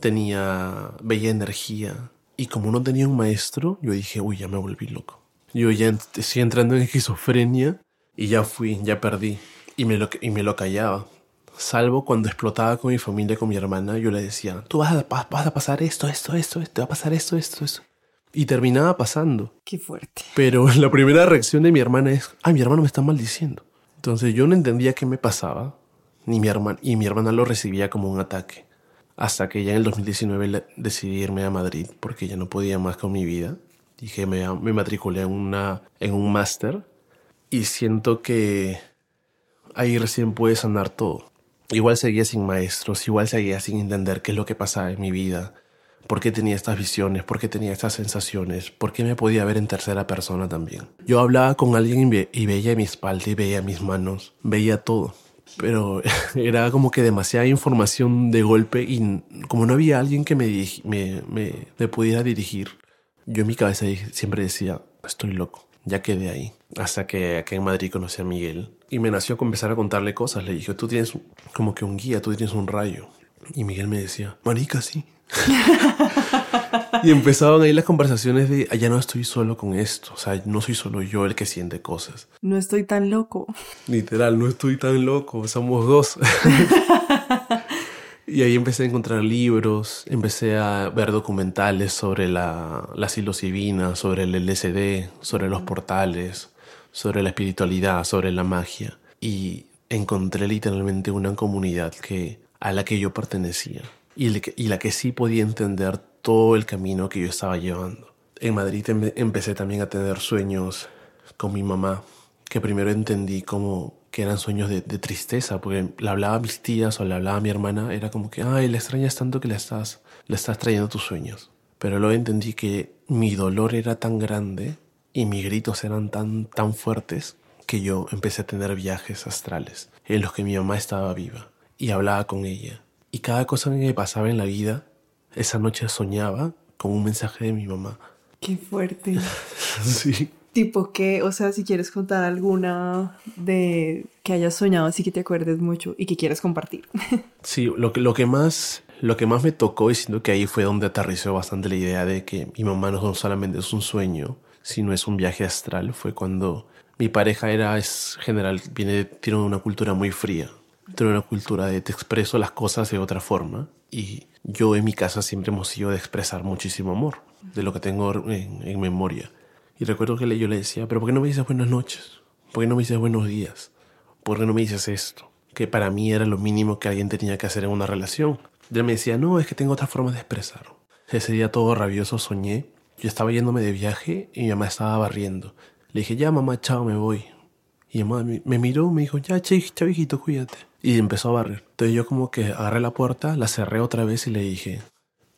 Tenía bella energía. Y como no tenía un maestro, yo dije, uy, ya me volví loco. Yo ya estoy entrando en esquizofrenia y ya fui, ya perdí. Y me lo, y me lo callaba. Salvo cuando explotaba con mi familia, con mi hermana, yo le decía, tú vas a, vas a pasar esto, esto, esto, te va a pasar esto, esto, esto. Y terminaba pasando. Qué fuerte. Pero la primera reacción de mi hermana es, ay, mi hermano me está maldiciendo. Entonces yo no entendía qué me pasaba, ni mi hermana, y mi hermana lo recibía como un ataque. Hasta que ya en el 2019 decidí irme a Madrid porque ya no podía más con mi vida. Dije, me, me matriculé en, una, en un máster y siento que ahí recién pude sanar todo. Igual seguía sin maestros, igual seguía sin entender qué es lo que pasaba en mi vida, por qué tenía estas visiones, por qué tenía estas sensaciones, por qué me podía ver en tercera persona también. Yo hablaba con alguien y, veía mi espalda y veía mis manos, veía todo. Pero era como que demasiada información de golpe y como no había alguien que me, me, me, pudiera dirigir, yo en mi cabeza siempre decía, estoy loco, ya quedé ahí. Hasta que aquí en Madrid conocí a Miguel y me nació empezar a contarle cosas. Le dije, tú tienes como que un guía, tú tienes un rayo. Y Miguel me decía, marica, sí. y empezaban ahí las conversaciones de, ya no estoy solo con esto. O sea, no soy solo yo el que siente cosas. No estoy tan loco. Literal, no estoy tan loco. Somos dos. y ahí empecé a encontrar libros, empecé a ver documentales sobre la, la psilocibina, sobre el LSD, sobre los portales, sobre la espiritualidad, sobre la magia. Y encontré literalmente una comunidad que, a la que yo pertenecía y, la que sí podía entender todo el camino que yo estaba llevando. En Madrid empecé también a tener sueños con mi mamá, que primero entendí como que eran sueños de, tristeza, porque le hablaba a mis tías o le hablaba a mi hermana, era como que, ay, le extrañas tanto que le estás, le estás trayendo tus sueños. Pero luego entendí que mi dolor era tan grande y mis gritos eran tan, tan fuertes que yo empecé a tener viajes astrales en los que mi mamá estaba viva y hablaba con ella. Y cada cosa que me pasaba en la vida, esa noche soñaba con un mensaje de mi mamá. Qué fuerte. sí. Tipo que, o sea, si quieres contar alguna de que hayas soñado así que te acuerdes mucho y que quieras compartir. sí, lo que, lo que más lo que más me tocó y siento que ahí fue donde aterrizó bastante la idea de que mi mamá no solamente es un sueño, si no es un viaje astral, fue cuando mi pareja era, es general, viene, tiene una cultura muy fría, tiene una cultura de te expreso las cosas de otra forma y yo en mi casa siempre hemos sido de expresar muchísimo amor, de lo que tengo en, memoria. Y recuerdo que yo le decía, pero ¿por qué no me dices buenas noches? ¿Por qué no me dices buenos días? ¿Por qué no me dices esto? Que para mí era lo mínimo que alguien tenía que hacer en una relación. Y me decía, no, es que tengo otra forma de expresarlo. Ese día todo rabioso soñé yo estaba yéndome de viaje y mi mamá estaba barriendo. Le dije, ya mamá, chao, me voy. Y mi mamá me, miró, me dijo, ya, chao, hijito, cuídate. Y empezó a barrer. Entonces yo como que agarré la puerta, la cerré otra vez y le dije,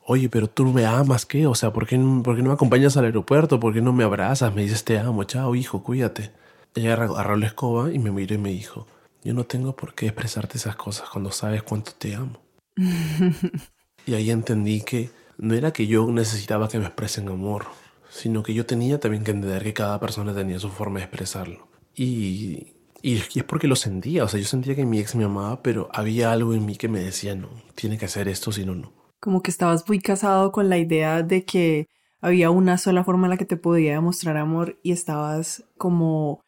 oye, pero tú me amas, ¿qué? O sea, ¿por qué, ¿por qué no me acompañas al aeropuerto? ¿Por qué no me abrazas? Me dices, te amo, chao, hijo, cuídate. Ella agarró la escoba y me miró y me dijo, yo no tengo por qué expresarte esas cosas cuando sabes cuánto te amo. y ahí entendí que no era que yo necesitaba que me expresen amor, sino que yo tenía también que entender que cada persona tenía su forma de expresarlo. Y, y, es porque lo sentía, o sea, yo sentía que mi ex me amaba, pero había algo en mí que me decía, no, tiene que hacer esto, si no, no. Como que estabas muy casado con la idea de que había una sola forma en la que te podía demostrar amor y estabas como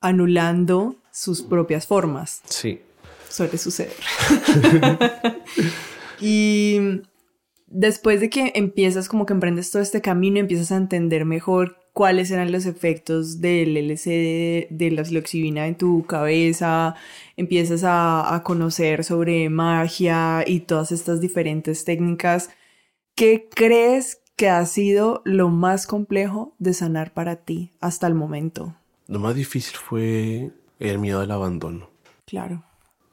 anulando sus propias formas. Sí. Suele suceder. y después de que empiezas como que emprendes todo este camino, empiezas a entender mejor cuáles eran los efectos del LCD, de la psilocibina en tu cabeza, empiezas a, a conocer sobre magia y todas estas diferentes técnicas. ¿Qué crees que ha sido lo más complejo de sanar para ti hasta el momento? Lo más difícil fue el miedo al abandono. Claro.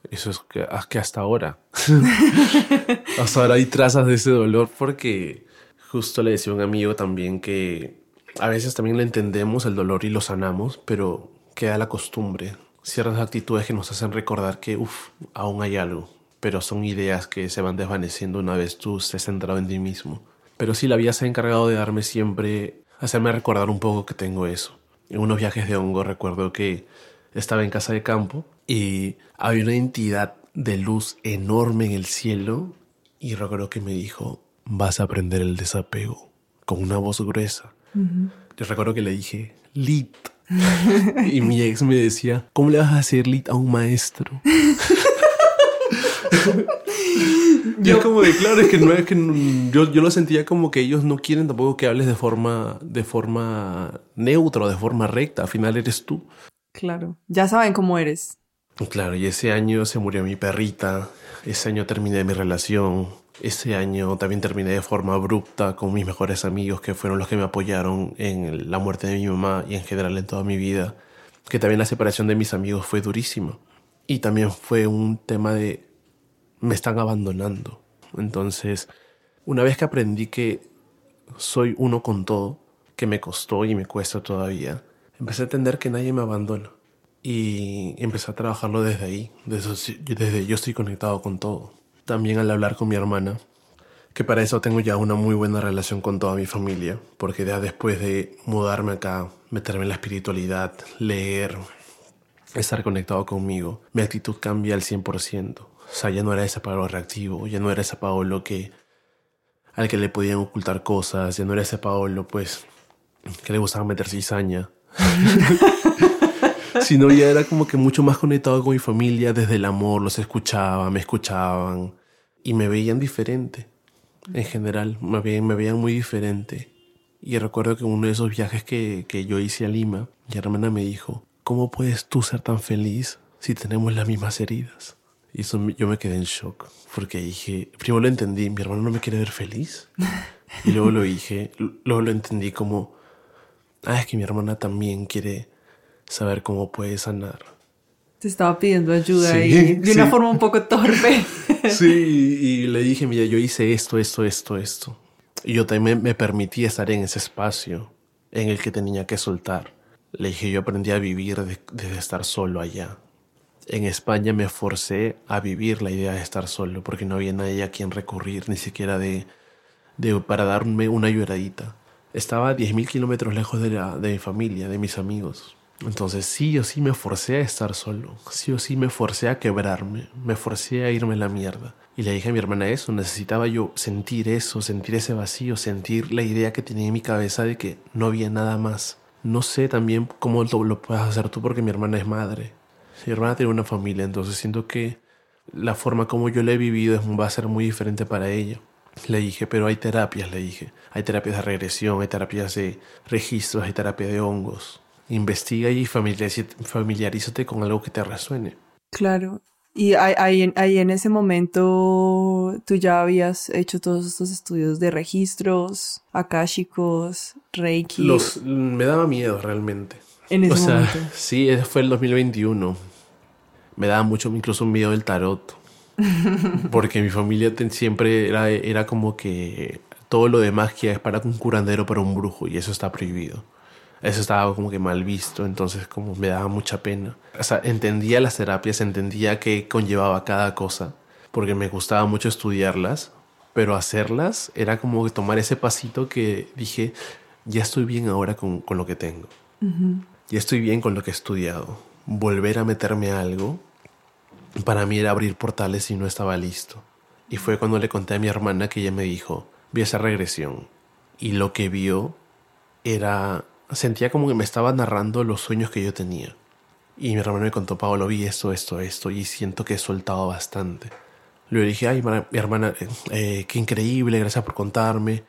Eso es que, ah, que hasta ahora. hasta ahora hay trazas de ese dolor porque justo le decía a un amigo también que a veces también le entendemos el dolor y lo sanamos, pero queda la costumbre. Ciertas actitudes que nos hacen recordar que, uff, aún hay algo. Pero son ideas que se van desvaneciendo una vez tú estés centrado en ti mismo. Pero sí, la vida se ha encargado de darme siempre, hacerme recordar un poco que tengo eso. En unos viajes de hongo recuerdo que estaba en casa de campo y había una entidad de luz enorme en el cielo y recuerdo que me dijo, vas a aprender el desapego con una voz gruesa. Yo recuerdo que le dije, lit. y mi ex me decía, ¿cómo le vas a hacer lit a un maestro? yo como de claro, es que no es que yo, yo lo sentía como que ellos no quieren tampoco que hables de forma, de forma neutra o de forma recta. Al final eres tú. Claro, ya saben cómo eres. Claro, y ese año se murió mi perrita, ese año terminé mi relación, ese año también terminé de forma abrupta con mis mejores amigos que fueron los que me apoyaron en la muerte de mi mamá y en general en toda mi vida, que también la separación de mis amigos fue durísima. Y también fue un tema de me están abandonando. Entonces, una vez que aprendí que soy uno con todo, que me costó y me cuesta todavía, empecé a entender que nadie me abandona. Y empecé a trabajarlo desde ahí, desde, desde yo estoy conectado con todo. También al hablar con mi hermana, que para eso tengo ya una muy buena relación con toda mi familia, porque ya después de mudarme acá, meterme en la espiritualidad, leer, estar conectado conmigo, mi actitud cambia al 100%. O sea, ya no era ese Pablo reactivo, ya no era ese Pablo que al que le podían ocultar cosas, ya no era ese Pablo pues que le gustaba meter cizaña. sino ya era como que mucho más conectado con mi familia desde el amor, los escuchaba, me escuchaban y me veían diferente. En general, me veían, me veían muy diferente. Y recuerdo que uno de esos viajes que, que yo hice a Lima, mi hermana me dijo, ¿cómo puedes tú ser tan feliz si tenemos las mismas heridas? Y eso yo me quedé en shock, porque dije, primero lo entendí, mi hermano no me quiere ver feliz. Y luego lo dije, luego lo entendí como, ah, es que mi hermana también quiere saber cómo puede sanar. Te estaba pidiendo ayuda y de una forma un poco torpe. sí, y le dije, mira, yo hice esto, esto, esto, esto. Y yo también me permití estar en ese espacio en el que tenía que soltar. Le dije, yo aprendí a vivir desde estar solo allá. En España me forcé a vivir la idea de estar solo porque no había nadie a quien recurrir, ni siquiera de, de para darme una lloradita. Estaba a 10.000 kilómetros lejos de, la, de mi familia, de mis amigos. Entonces sí o sí me forcé a estar solo, sí o sí me forcé a quebrarme, me forcé a irme a la mierda. Y le dije a mi hermana eso, necesitaba yo sentir eso, sentir ese vacío, sentir la idea que tenía en mi cabeza de que no había nada más. No sé también cómo lo, lo puedes hacer tú porque mi hermana es madre. Mi hermana tiene una familia, entonces siento que la forma como yo la he vivido va a ser muy diferente para ella. Le dije, pero hay terapias, le dije. Hay terapias de regresión, hay terapias de registros, hay terapia de hongos investiga y familiarízate con algo que te resuene. Claro. Y ahí, ahí, en ese momento tú ya habías hecho todos estos estudios de registros, akáshicos, reiki. Los, me daba miedo realmente. En ese o sea, momento. Sí, fue el 2021. Me daba mucho, incluso un miedo del tarot. Porque mi familia siempre era, era como que todo lo de magia es para un curandero, para un brujo, y eso está prohibido eso estaba como que mal visto, entonces como me daba mucha pena. O sea, entendía las terapias, entendía qué conllevaba cada cosa, porque me gustaba mucho estudiarlas, pero hacerlas era como que tomar ese pasito que dije, ya estoy bien ahora con, con lo que tengo. Ya estoy bien con lo que he estudiado. Volver a meterme a algo, para mí era abrir portales y no estaba listo. Y fue cuando le conté a mi hermana que ella me dijo, vi esa regresión. Y lo que vio era sentía como que me estaba narrando los sueños que yo tenía. Y mi hermano me contó, Pablo, vi esto, esto, esto, y siento que he soltado bastante. Le dije, ay, mi hermana, eh, qué increíble, gracias por contarme.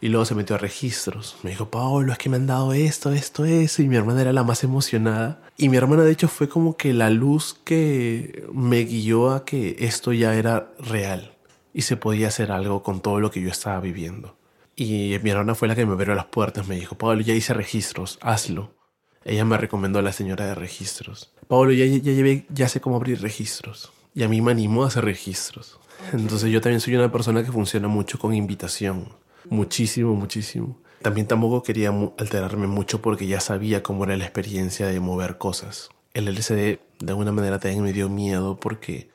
Y luego se metió a registros. Me dijo, Pablo, es que me han dado esto, esto, eso. Y mi hermana era la más emocionada. Y mi hermana, de hecho, fue como que la luz que me guió a que esto ya era real. Y se podía hacer algo con todo lo que yo estaba viviendo. Y mi hermana fue la que me abrió las puertas, me dijo, Pablo, ya hice registros, hazlo. ella me recomendó a la señora de registros. Pablo, ya, ya, ya sé cómo abrir registros. Y a mí me animó a hacer registros. Entonces yo también soy una persona que funciona mucho con invitación. Muchísimo, muchísimo. También tampoco quería alterarme mucho porque ya sabía cómo era la experiencia de mover cosas. El LCD de alguna manera también me dio miedo porque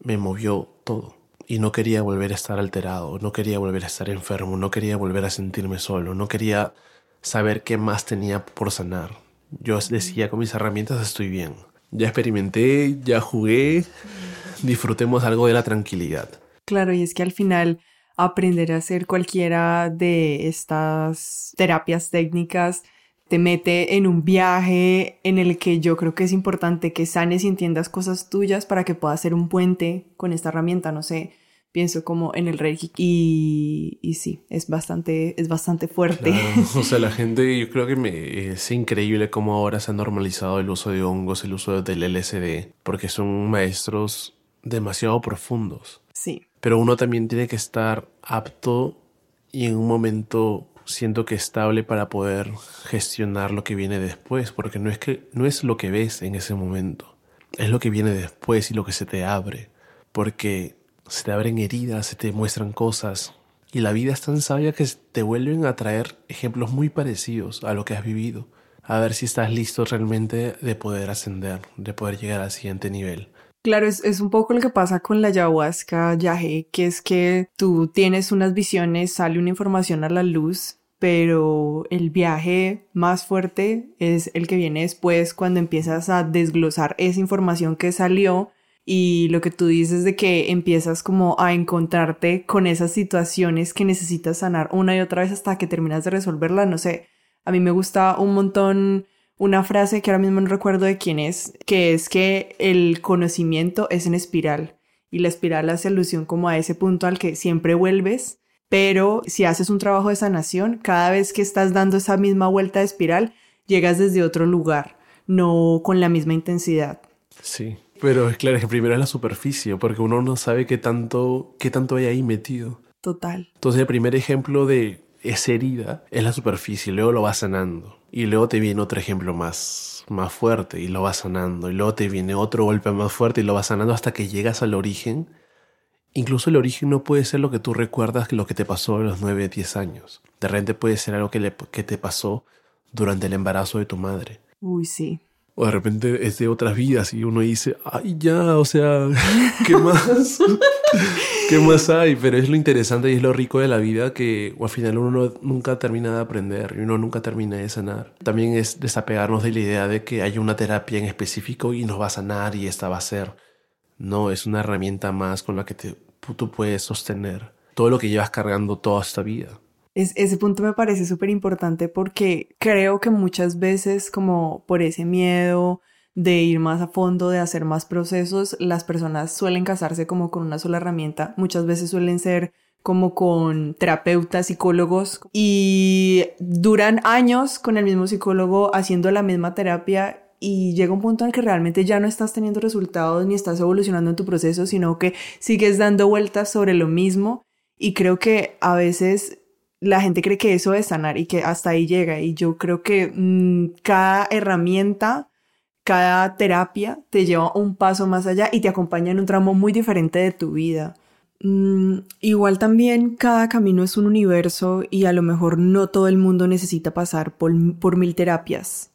me movió todo. Y no quería volver a estar alterado, no quería volver a estar enfermo, no quería volver a sentirme solo, no quería saber qué más tenía por sanar. Yo decía, con mis herramientas estoy bien. Ya experimenté, ya jugué, disfrutemos algo de la tranquilidad. Claro, y es que al final aprender a hacer cualquiera de estas terapias técnicas te mete en un viaje en el que yo creo que es importante que sanes y entiendas cosas tuyas para que puedas hacer un puente con esta herramienta, no sé, pienso como en el Reiki y, y sí, es bastante, es bastante fuerte. O sea, la gente, yo creo que me, es increíble cómo ahora se ha normalizado el uso de hongos, el uso del LSD, porque son maestros demasiado profundos. Sí. Pero uno también tiene que estar apto y en un momento siento que estable para poder gestionar lo que viene después, porque no es que no es lo que ves en ese momento, es lo que viene después y lo que se te abre, porque se te abren heridas, se te muestran cosas. Y la vida es tan sabia que te vuelven a traer ejemplos muy parecidos a lo que has vivido. A ver si estás listo realmente de poder ascender, de poder llegar al siguiente nivel. Claro, es, es, un poco lo que pasa con la ayahuasca, yaje, que es que tú tienes unas visiones, sale una información a la luz, pero el viaje más fuerte es el que viene después cuando empiezas a desglosar esa información que salió y lo que tú dices de que empiezas como a encontrarte con esas situaciones que necesitas sanar una y otra vez hasta que terminas de resolverla, no sé, a mí me gusta un montón una frase que ahora mismo no recuerdo de quién es, que es que el conocimiento es en espiral y la espiral hace alusión como a ese punto al que siempre vuelves, pero si haces un trabajo de sanación, cada vez que estás dando esa misma vuelta de espiral, llegas desde otro lugar, no con la misma intensidad. Sí. Pero es claro, que primero es la superficie, porque uno no sabe qué tanto, qué tanto hay ahí metido. Total. Entonces el primer ejemplo de esa herida es la superficie, luego lo vas sanando. Y luego te viene otro ejemplo más, más fuerte y lo vas sanando. Y luego te viene otro golpe más fuerte y lo vas sanando hasta que llegas al origen. Incluso el origen no puede ser lo que tú recuerdas que lo que te pasó a los 9, 10 años. De repente puede ser algo que, que te pasó durante el embarazo de tu madre. Uy, sí. O de repente es de otras vidas y uno dice, ay, ya, o sea, ¿qué más? ¿Qué más hay? Pero es lo interesante y es lo rico de la vida que al final uno nunca termina de aprender y uno nunca termina de sanar. También es desapegarnos de la idea de que hay una terapia en específico y nos va a sanar y esta va a ser. No, es una herramienta más con la que te, tú puedes sostener todo lo que llevas cargando toda esta vida ese punto me parece súper importante porque creo que muchas veces como por ese miedo de ir más a fondo, de hacer más procesos, las personas suelen casarse como con una sola herramienta. Muchas veces suelen ser como con terapeutas, psicólogos y duran años con el mismo psicólogo haciendo la misma terapia y llega un punto en el que realmente ya no estás teniendo resultados ni estás evolucionando en tu proceso, sino que sigues dando vueltas sobre lo mismo y creo que a veces la gente cree que eso es sanar y que hasta ahí llega. Y yo creo que mm, cada herramienta, cada terapia te lleva un paso más allá y te acompaña en un tramo muy diferente de tu vida. Mm, igual también cada camino es un universo y a lo mejor no todo el mundo necesita pasar por, por mil terapias.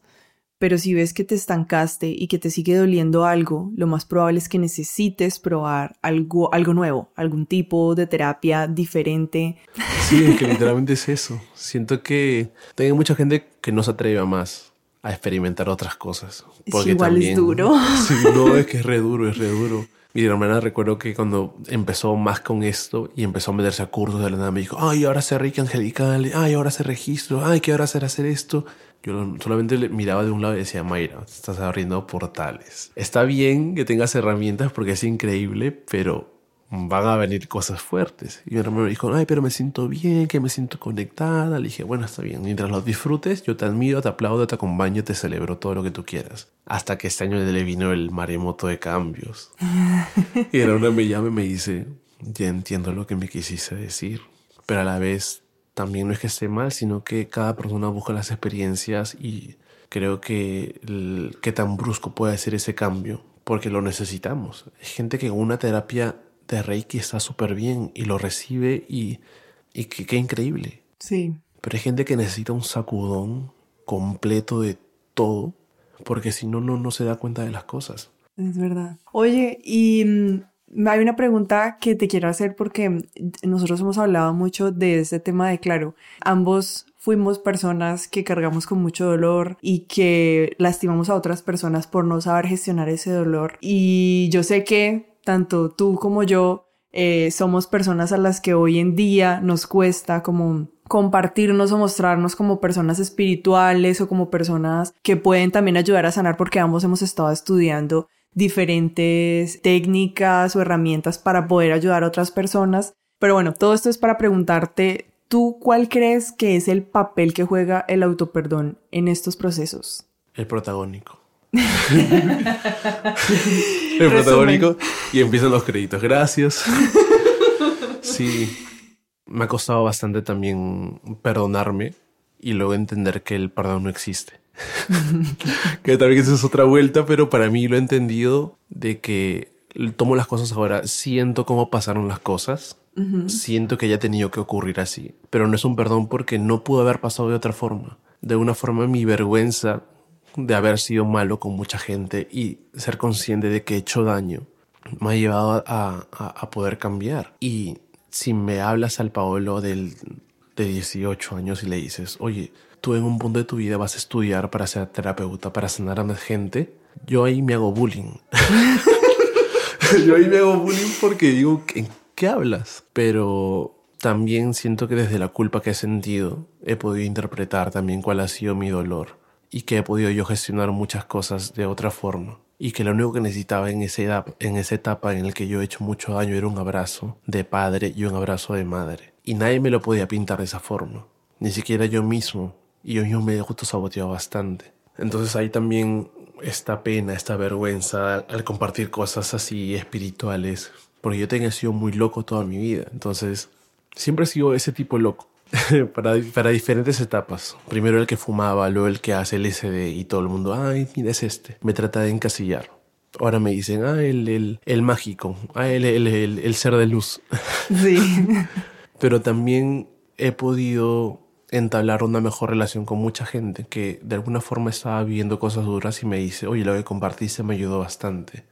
Pero si ves que te estancaste y que te sigue doliendo algo, lo más probable es que necesites probar algo, algo nuevo, algún tipo de terapia diferente. Sí, es que literalmente es eso. Siento que tengo mucha gente que no se atreve a más a experimentar otras cosas. Porque igual es duro. Sí, no, es que es re duro, es re duro. Mi hermana recuerdo que cuando empezó más con esto y empezó a meterse a cursos de la nada me dijo, ay, ahora sé Ricky Angelical, ay, ahora sé registro, ay, ¿qué ahora hacer hacer esto? Yo solamente le miraba de un lado y decía, Mayra, estás abriendo portales. Está bien que tengas herramientas porque es increíble, pero van a venir cosas fuertes. Y mi hermano me dijo, ay, pero me siento bien, que me siento conectada. Le dije, bueno, está bien, mientras lo disfrutes, yo te admiro, te aplaudo, te acompaño, te celebro todo lo que tú quieras. Hasta que este año le vino el maremoto de cambios. y era una me llama y me dice, ya entiendo lo que me quisiste decir, pero a la vez también no es que esté mal, sino que cada persona busca las experiencias y creo que qué tan brusco puede ser ese cambio, porque lo necesitamos. Hay gente que una terapia de Reiki está súper bien y lo recibe y, y qué increíble. Sí. Pero hay gente que necesita un sacudón completo de todo, porque si no, no, no se da cuenta de las cosas. Es verdad. Oye, y mm, hay una pregunta que te quiero hacer porque nosotros hemos hablado mucho de ese tema de, claro, ambos fuimos personas que cargamos con mucho dolor y que lastimamos a otras personas por no saber gestionar ese dolor. Y yo sé que tanto tú como yo eh, somos personas a las que hoy en día nos cuesta como compartirnos o mostrarnos como personas espirituales o como personas que pueden también ayudar a sanar porque ambos hemos estado estudiando diferentes técnicas o herramientas para poder ayudar a otras personas. Pero bueno, todo esto es para preguntarte, ¿tú cuál crees que es el papel que juega el autoperdón en estos procesos? El protagónico. el protagónico y empiezan los créditos. Gracias. Sí, me ha costado bastante también perdonarme y luego entender que el perdón no existe. que también esa es otra vuelta, pero para mí lo he entendido de que tomo las cosas ahora, siento cómo pasaron las cosas, siento que haya tenido que ocurrir así, pero no es un perdón porque no pudo haber pasado de otra forma. De una forma mi vergüenza de haber sido malo con mucha gente y ser consciente de que he hecho daño me ha llevado a, a poder cambiar. Y si me hablas al Paolo del, de 18 años y le dices, oye, tú en un punto de tu vida vas a estudiar para ser terapeuta, para sanar a más gente, yo ahí me hago bullying. yo ahí me hago bullying porque digo, ¿en qué hablas? Pero también siento que desde la culpa que he sentido he podido interpretar también cuál ha sido mi dolor y que he podido yo gestionar muchas cosas de otra forma y que lo único que necesitaba en, esa edad, en esa etapa en la que yo he hecho mucho daño era un abrazo de padre y un abrazo de madre. Y nadie me lo podía pintar de esa forma, ni siquiera yo mismo. Y yo mismo me he saboteado bastante. Entonces ahí también esta pena, esta vergüenza al compartir cosas así espirituales, porque yo tenía sido muy loco toda mi vida. Entonces siempre he sido ese tipo loco. para, para, diferentes etapas. Primero el que fumaba, luego el que hace el SD y todo el mundo, ay, mira, es este. Me trata de encasillar. Ahora me dicen, ah, el, el, el mágico, ah, el, el, el, ser de luz. Sí. Pero también he podido entablar una mejor relación con mucha gente que de alguna forma estaba viviendo cosas duras y me dice, oye, lo que compartiste me ayudó bastante.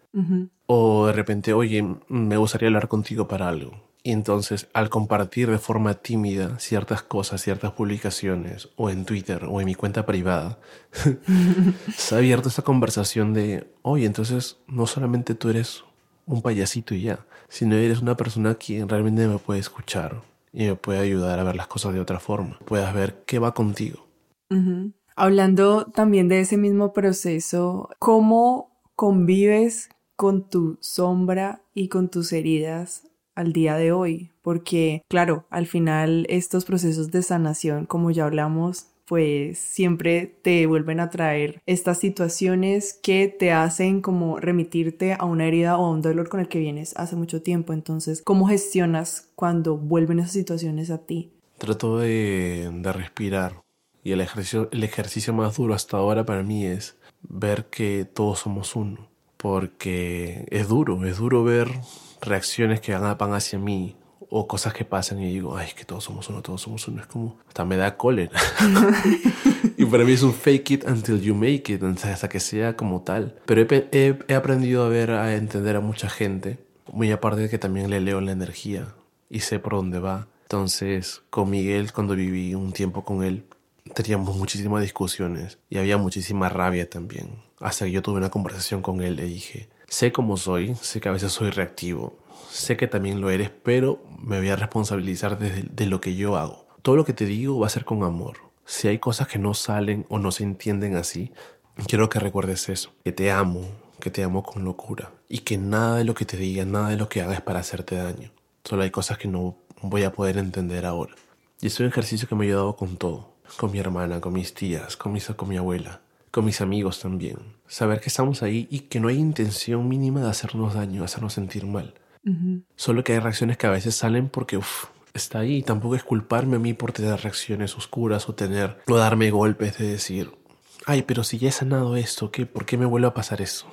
O de repente, oye, me gustaría hablar contigo para algo. Y entonces, al compartir de forma tímida ciertas cosas, ciertas publicaciones, o en Twitter, o en mi cuenta privada, se ha abierto esta conversación de, oye, entonces no solamente tú eres un payasito y ya, sino eres una persona quien realmente me puede escuchar y me puede ayudar a ver las cosas de otra forma. Puedas ver qué va contigo. Hablando también de ese mismo proceso, ¿cómo convives con tu sombra y con tus heridas al día de hoy, porque claro, al final estos procesos de sanación, como ya hablamos, pues siempre te vuelven a traer estas situaciones que te hacen como remitirte a una herida o a un dolor con el que vienes hace mucho tiempo. Entonces, ¿cómo gestionas cuando vuelven esas situaciones a ti? Trato de, de respirar y el ejercicio, el ejercicio más duro hasta ahora para mí es ver que todos somos uno, porque es duro, es duro ver reacciones que van hacia mí o cosas que pasan y digo, ay, es que todos somos uno, todos somos uno. Es como, hasta me da cólera. y para mí es un fake it until you make it, hasta que sea como tal. Pero he, he, aprendido a ver, a entender a mucha gente, muy aparte de que también le leo la energía y sé por dónde va. Entonces, con Miguel, cuando viví un tiempo con él, teníamos muchísimas discusiones y había muchísima rabia también. Hasta que yo tuve una conversación con él y dije, Sé cómo soy, sé que a veces soy reactivo, sé que también lo eres, pero me voy a responsabilizar de, de lo que yo hago. Todo lo que te digo va a ser con amor. Si hay cosas que no salen o no se entienden así, quiero que recuerdes eso, que te amo, que te amo con locura y que nada de lo que te diga, nada de lo que haga es para hacerte daño. Solo hay cosas que no voy a poder entender ahora. Y es un ejercicio que me ha ayudado con todo, con mi hermana, con mis tías, con, mis, con mi abuela, con mis amigos también. Saber que estamos ahí y que no hay intención mínima de hacernos daño, hacernos sentir mal. Solo que hay reacciones que a veces salen porque está ahí. Tampoco es culparme a mí por tener reacciones oscuras o tener o darme golpes de decir ay, pero si ya he sanado esto, ¿qué, ¿por qué me vuelve a pasar eso?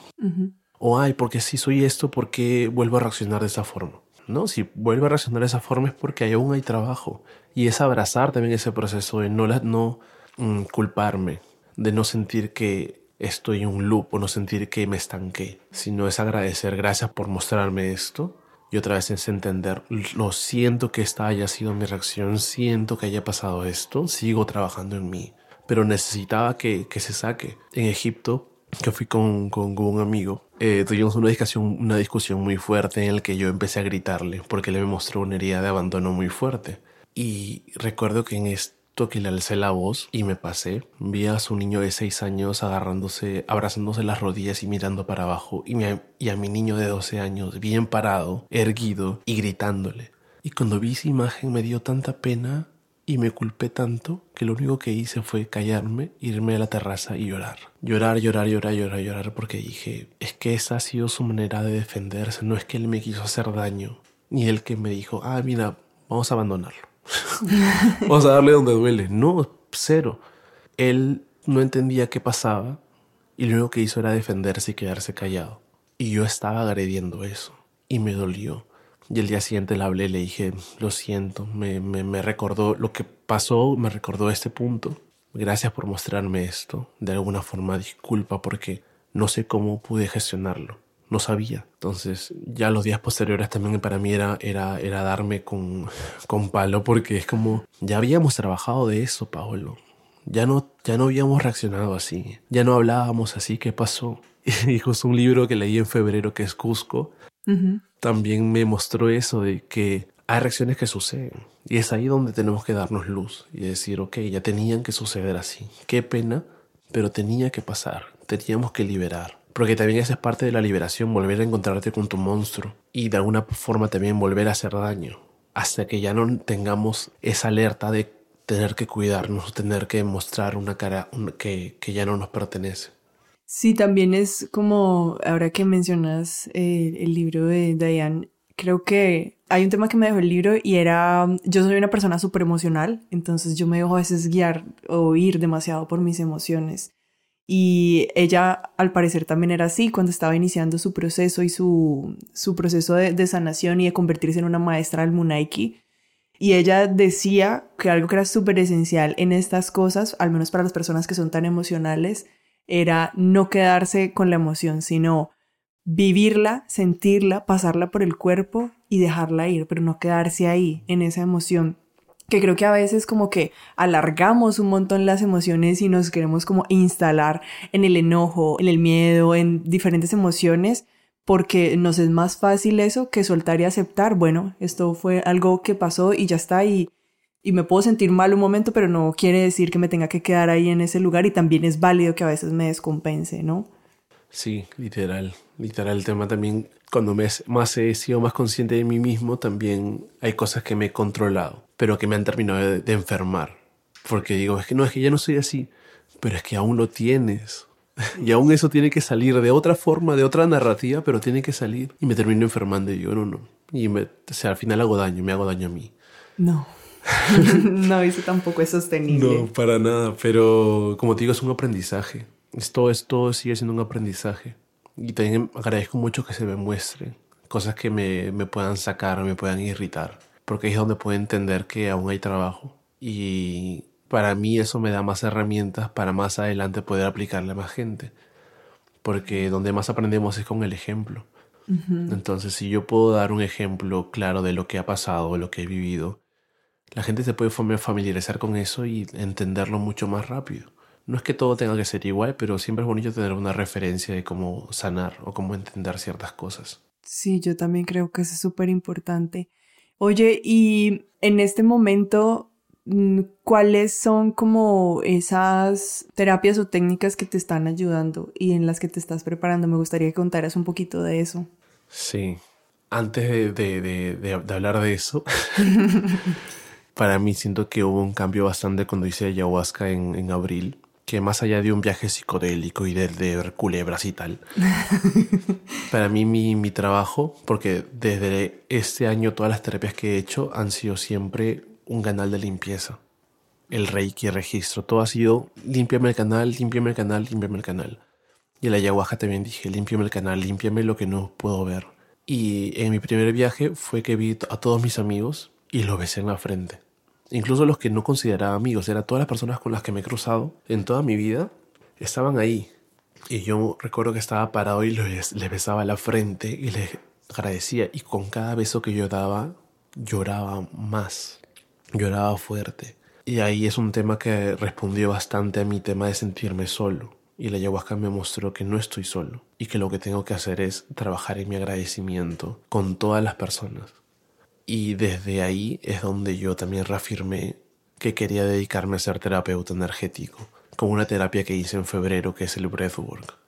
O, ay, porque si soy esto, ¿por qué vuelvo a reaccionar de esa forma? ¿No? Si vuelvo a reaccionar de esa forma es porque aún hay trabajo. Y es abrazar también ese proceso de no, no mm, culparme, de no sentir que estoy en un loop o no sentir que me estanqué, sino es agradecer, gracias por mostrarme esto. Y otra vez es entender, lo siento que esta haya sido mi reacción, siento que haya pasado esto, sigo trabajando en mí, pero necesitaba que, que se saque. En Egipto, que fui con, con, un amigo, eh, tuvimos una discusión, una discusión muy fuerte en la que yo empecé a gritarle porque él me mostró una herida de abandono muy fuerte. Y recuerdo que en este que le alcé la voz y me pasé. Vi a su niño de seis años agarrándose, abrazándose las rodillas y mirando para abajo, y, a mi niño de 12 años bien parado, erguido y gritándole. Y cuando vi esa imagen me dio tanta pena y me culpé tanto que lo único que hice fue callarme, irme a la terraza y llorar. Llorar, llorar, llorar, llorar, llorar porque dije, es que esa ha sido su manera de defenderse, no es que él me quiso hacer daño, ni él que me dijo, ah, mira, vamos a abandonarlo. Vamos a darle donde duele. No, cero. Él no entendía qué pasaba y lo único que hizo era defenderse y quedarse callado. Y yo estaba agrediendo eso y me dolió. Y el día siguiente le hablé, le dije, lo siento, me, me, me recordó lo que pasó, me recordó este punto. Gracias por mostrarme esto. De alguna forma, disculpa porque no sé cómo pude gestionarlo no sabía. Entonces, ya los días posteriores también para mí era, era, era darme con, con palo porque es como, ya habíamos trabajado de eso, Paolo. Ya no, ya no habíamos reaccionado así, ya no hablábamos así, ¿qué pasó? Y justo un libro que leí en febrero que es Cusco, también me mostró eso de que hay reacciones que suceden y es ahí donde tenemos que darnos luz y decir, ok, ya tenían que suceder así, qué pena, pero tenía que pasar, teníamos que liberar. Porque también esa es parte de la liberación, volver a encontrarte con tu monstruo y de alguna forma también volver a hacer daño, hasta que ya no tengamos esa alerta de tener que cuidarnos, tener que mostrar una cara que, que ya no nos pertenece. Sí, también es como, ahora que mencionas eh, el libro de Diane, creo que hay un tema que me dejó el libro y era, yo soy una persona súper emocional, entonces yo me dejo a veces guiar o ir demasiado por mis emociones. Y ella al parecer también era así cuando estaba iniciando su proceso y su, su proceso de, sanación y de convertirse en una maestra del Munaiki. Y ella decía que algo que era súper esencial en estas cosas, al menos para las personas que son tan emocionales, era no quedarse con la emoción, sino vivirla, sentirla, pasarla por el cuerpo y dejarla ir, pero no quedarse ahí en esa emoción que creo que a veces como que alargamos un montón las emociones y nos queremos como instalar en el enojo, en el miedo, en diferentes emociones, porque nos es más fácil eso que soltar y aceptar, bueno, esto fue algo que pasó y ya está y, y me puedo sentir mal un momento, pero no quiere decir que me tenga que quedar ahí en ese lugar y también es válido que a veces me descompense, ¿no? Sí, literal, literal el tema también cuando me, más he sido más consciente de mí mismo, también hay cosas que me he controlado, pero que me han terminado de, enfermar. Porque digo, es que no, es que ya no soy así, pero es que aún lo tienes. Y aún eso tiene que salir de otra forma, de otra narrativa, pero tiene que salir. Y me termino enfermando y yo, no, no. Y me, o sea, al final hago daño, me hago daño a mí. No. no, eso tampoco es sostenible. No, para nada. Pero como te digo, es un aprendizaje. Esto, esto sigue siendo un aprendizaje. Y también agradezco mucho que se me muestre cosas que me, me puedan sacar, me puedan irritar, porque es donde puedo entender que aún hay trabajo. Y para mí eso me da más herramientas para más adelante poder aplicarle a más gente. Porque donde más aprendemos es con el ejemplo. Entonces, si yo puedo dar un ejemplo claro de lo que ha pasado, lo que he vivido, la gente se puede familiarizar con eso y entenderlo mucho más rápido. No es que todo tenga que ser igual, pero siempre es bonito tener una referencia de cómo sanar o cómo entender ciertas cosas. Sí, yo también creo que eso es súper importante. Oye, y en este momento, mm, ¿cuáles son como esas terapias o técnicas que te están ayudando y en las que te estás preparando? Me gustaría que contaras un poquito de eso. Sí, antes de, hablar de eso, para mí siento que hubo un cambio bastante cuando hice ayahuasca en, en abril que más allá de un viaje psicodélico y de, de culebras y tal, para mí mi, mi trabajo, porque desde este año todas las terapias que he hecho han sido siempre un canal de limpieza. el reiki, el registro, todo ha sido límpiame el canal, límpiame el canal, límpiame el canal. Y el ayahuasca también dije, límpiame el canal, límpiame lo que no puedo ver. Y en mi primer viaje fue que vi a todos mis amigos y los besé en la frente. Incluso los que no consideraba amigos, eran todas las personas con las que me he cruzado en toda mi vida, estaban ahí. Y yo recuerdo que estaba parado y les, besaba la frente y les agradecía. Y con cada beso que yo daba, lloraba más, lloraba fuerte. Y ahí es un tema que respondió bastante a mi tema de sentirme solo. Y la ayahuasca me mostró que no estoy solo y que lo que tengo que hacer es trabajar en mi agradecimiento con todas las personas. Y desde ahí es donde yo también reafirmé que quería dedicarme a ser terapeuta energético, con una terapia que hice en febrero que es el breathwork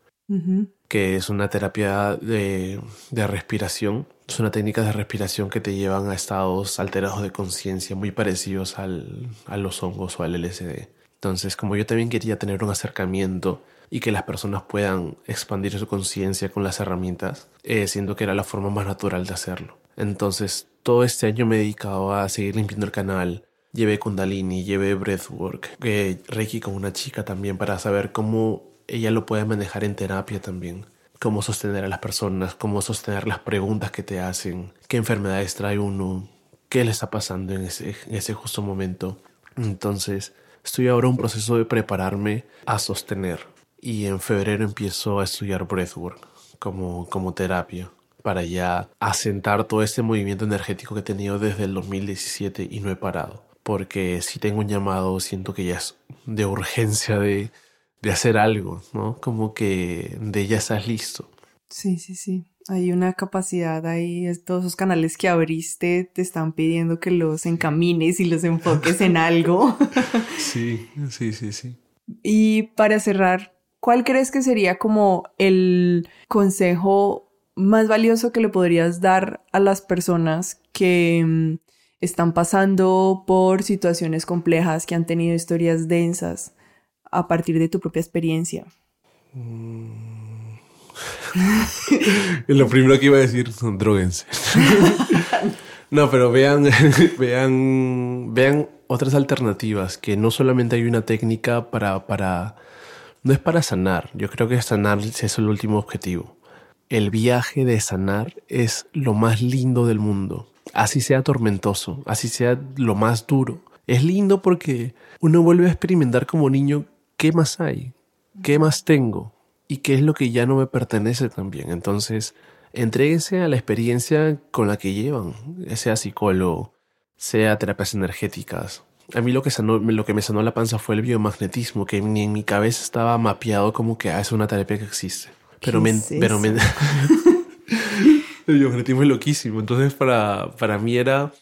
que es una terapia de, de, respiración. Es una técnica de respiración que te llevan a estados alterados de conciencia muy parecidos al, a los hongos o al LSD. Entonces, como yo también quería tener un acercamiento y que las personas puedan expandir su conciencia con las herramientas, eh, siento que era la forma más natural de hacerlo. Entonces, todo este año me he dedicado a seguir limpiando el canal. Llevé Kundalini, llevé Breathwork, Reiki con una chica también para saber cómo ella lo puede manejar en terapia también. Cómo sostener a las personas, cómo sostener las preguntas que te hacen, qué enfermedades trae uno, qué le está pasando en ese, en ese justo momento. Entonces, estoy ahora en un proceso de prepararme a sostener. Y en febrero empiezo a estudiar breathwork como, como terapia para ya asentar todo este movimiento energético que he tenido desde el 2017 y no he parado. Porque si tengo un llamado, siento que ya es de urgencia de, de hacer algo, ¿no? Como que de ya estás listo. Sí, sí, sí. Hay una capacidad ahí, todos esos canales que abriste te están pidiendo que los encamines y los enfoques en algo. sí, sí, sí, sí. Y para cerrar, ¿cuál crees que sería como el consejo más valioso que le podrías dar a las personas que mm, están pasando por situaciones complejas, que han tenido historias densas? a partir de tu propia experiencia? Mm. Lo primero que iba a decir son droguense. no, pero vean, vean, vean otras alternativas, que no solamente hay una técnica para, para, no es para sanar, yo creo que sanar es el último objetivo. El viaje de sanar es lo más lindo del mundo, así sea tormentoso, así sea lo más duro. Es lindo porque uno vuelve a experimentar como niño ¿qué más hay? ¿Qué más tengo? ¿Y qué es lo que ya no me pertenece también? Entonces, entréguense a la experiencia con la que llevan, sea psicólogo, sea terapias energéticas. A mí lo que, me sanó la panza fue el biomagnetismo, que ni en mi cabeza estaba mapeado como que ah, es una terapia que existe. Pero me, pero me, el biomagnetismo es loquísimo. Entonces, para, para mí era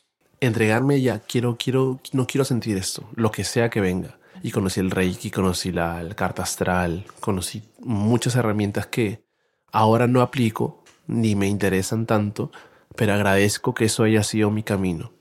entregarme ya, quiero, quiero, no quiero sentir esto, lo que sea que venga y conocí el Reiki, conocí la, carta astral, conocí muchas herramientas que ahora no aplico ni me interesan tanto, pero agradezco que eso haya sido mi camino.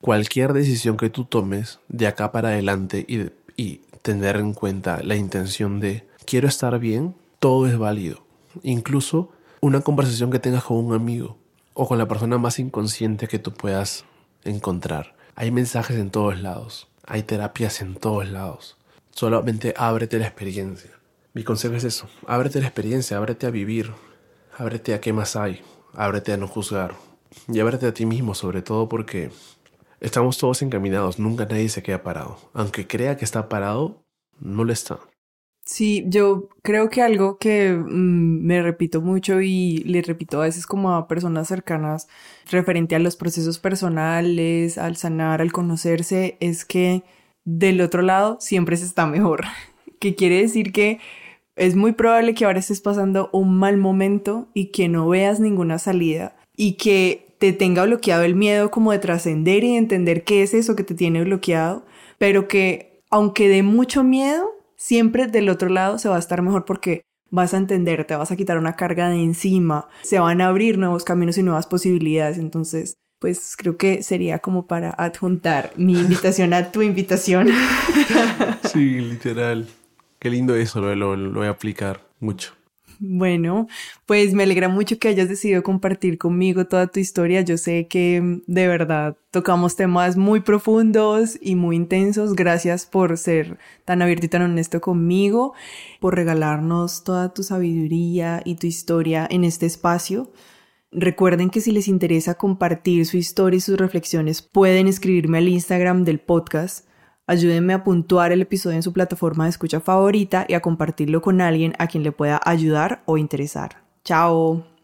Cualquier decisión que tú tomes de acá para adelante y, y tener en cuenta la intención de quiero estar bien, todo es válido. Incluso una conversación que tengas con un amigo o con la persona más inconsciente que tú puedas encontrar. Hay mensajes en todos lados. Hay terapias en todos lados. Solamente ábrete la experiencia. Mi consejo es eso. Ábrete la experiencia, ábrete a vivir. Ábrete a qué más hay. Ábrete a no juzgar. Y ábrete a ti mismo sobre todo porque estamos todos encaminados. Nunca nadie se queda parado. Aunque crea que está parado, no lo está. Sí, yo creo que algo que mm, me repito mucho y le repito a veces como a personas cercanas referente a los procesos personales, al sanar, al conocerse, es que del otro lado siempre se está mejor. que quiere decir que es muy probable que ahora estés pasando un mal momento y que no veas ninguna salida y que te tenga bloqueado el miedo como de trascender y entender qué es eso que te tiene bloqueado, pero que aunque dé mucho miedo, siempre del otro lado se va a estar mejor porque vas a entender, te vas a quitar una carga de encima, se van a abrir nuevos caminos y nuevas posibilidades. Entonces, pues creo que sería como para adjuntar mi invitación a tu invitación. Sí, literal. Qué lindo eso, lo, lo, voy a aplicar mucho. Bueno, pues me alegra mucho que hayas decidido compartir conmigo toda tu historia. Yo sé que de verdad tocamos temas muy profundos y muy intensos. Gracias por ser tan abierto y tan honesto conmigo, por regalarnos toda tu sabiduría y tu historia en este espacio. Recuerden que si les interesa compartir su historia y sus reflexiones, pueden escribirme al Instagram del podcast Ayúdenme a puntuar el episodio en su plataforma de escucha favorita y a compartirlo con alguien a quien le pueda ayudar o interesar. Chao.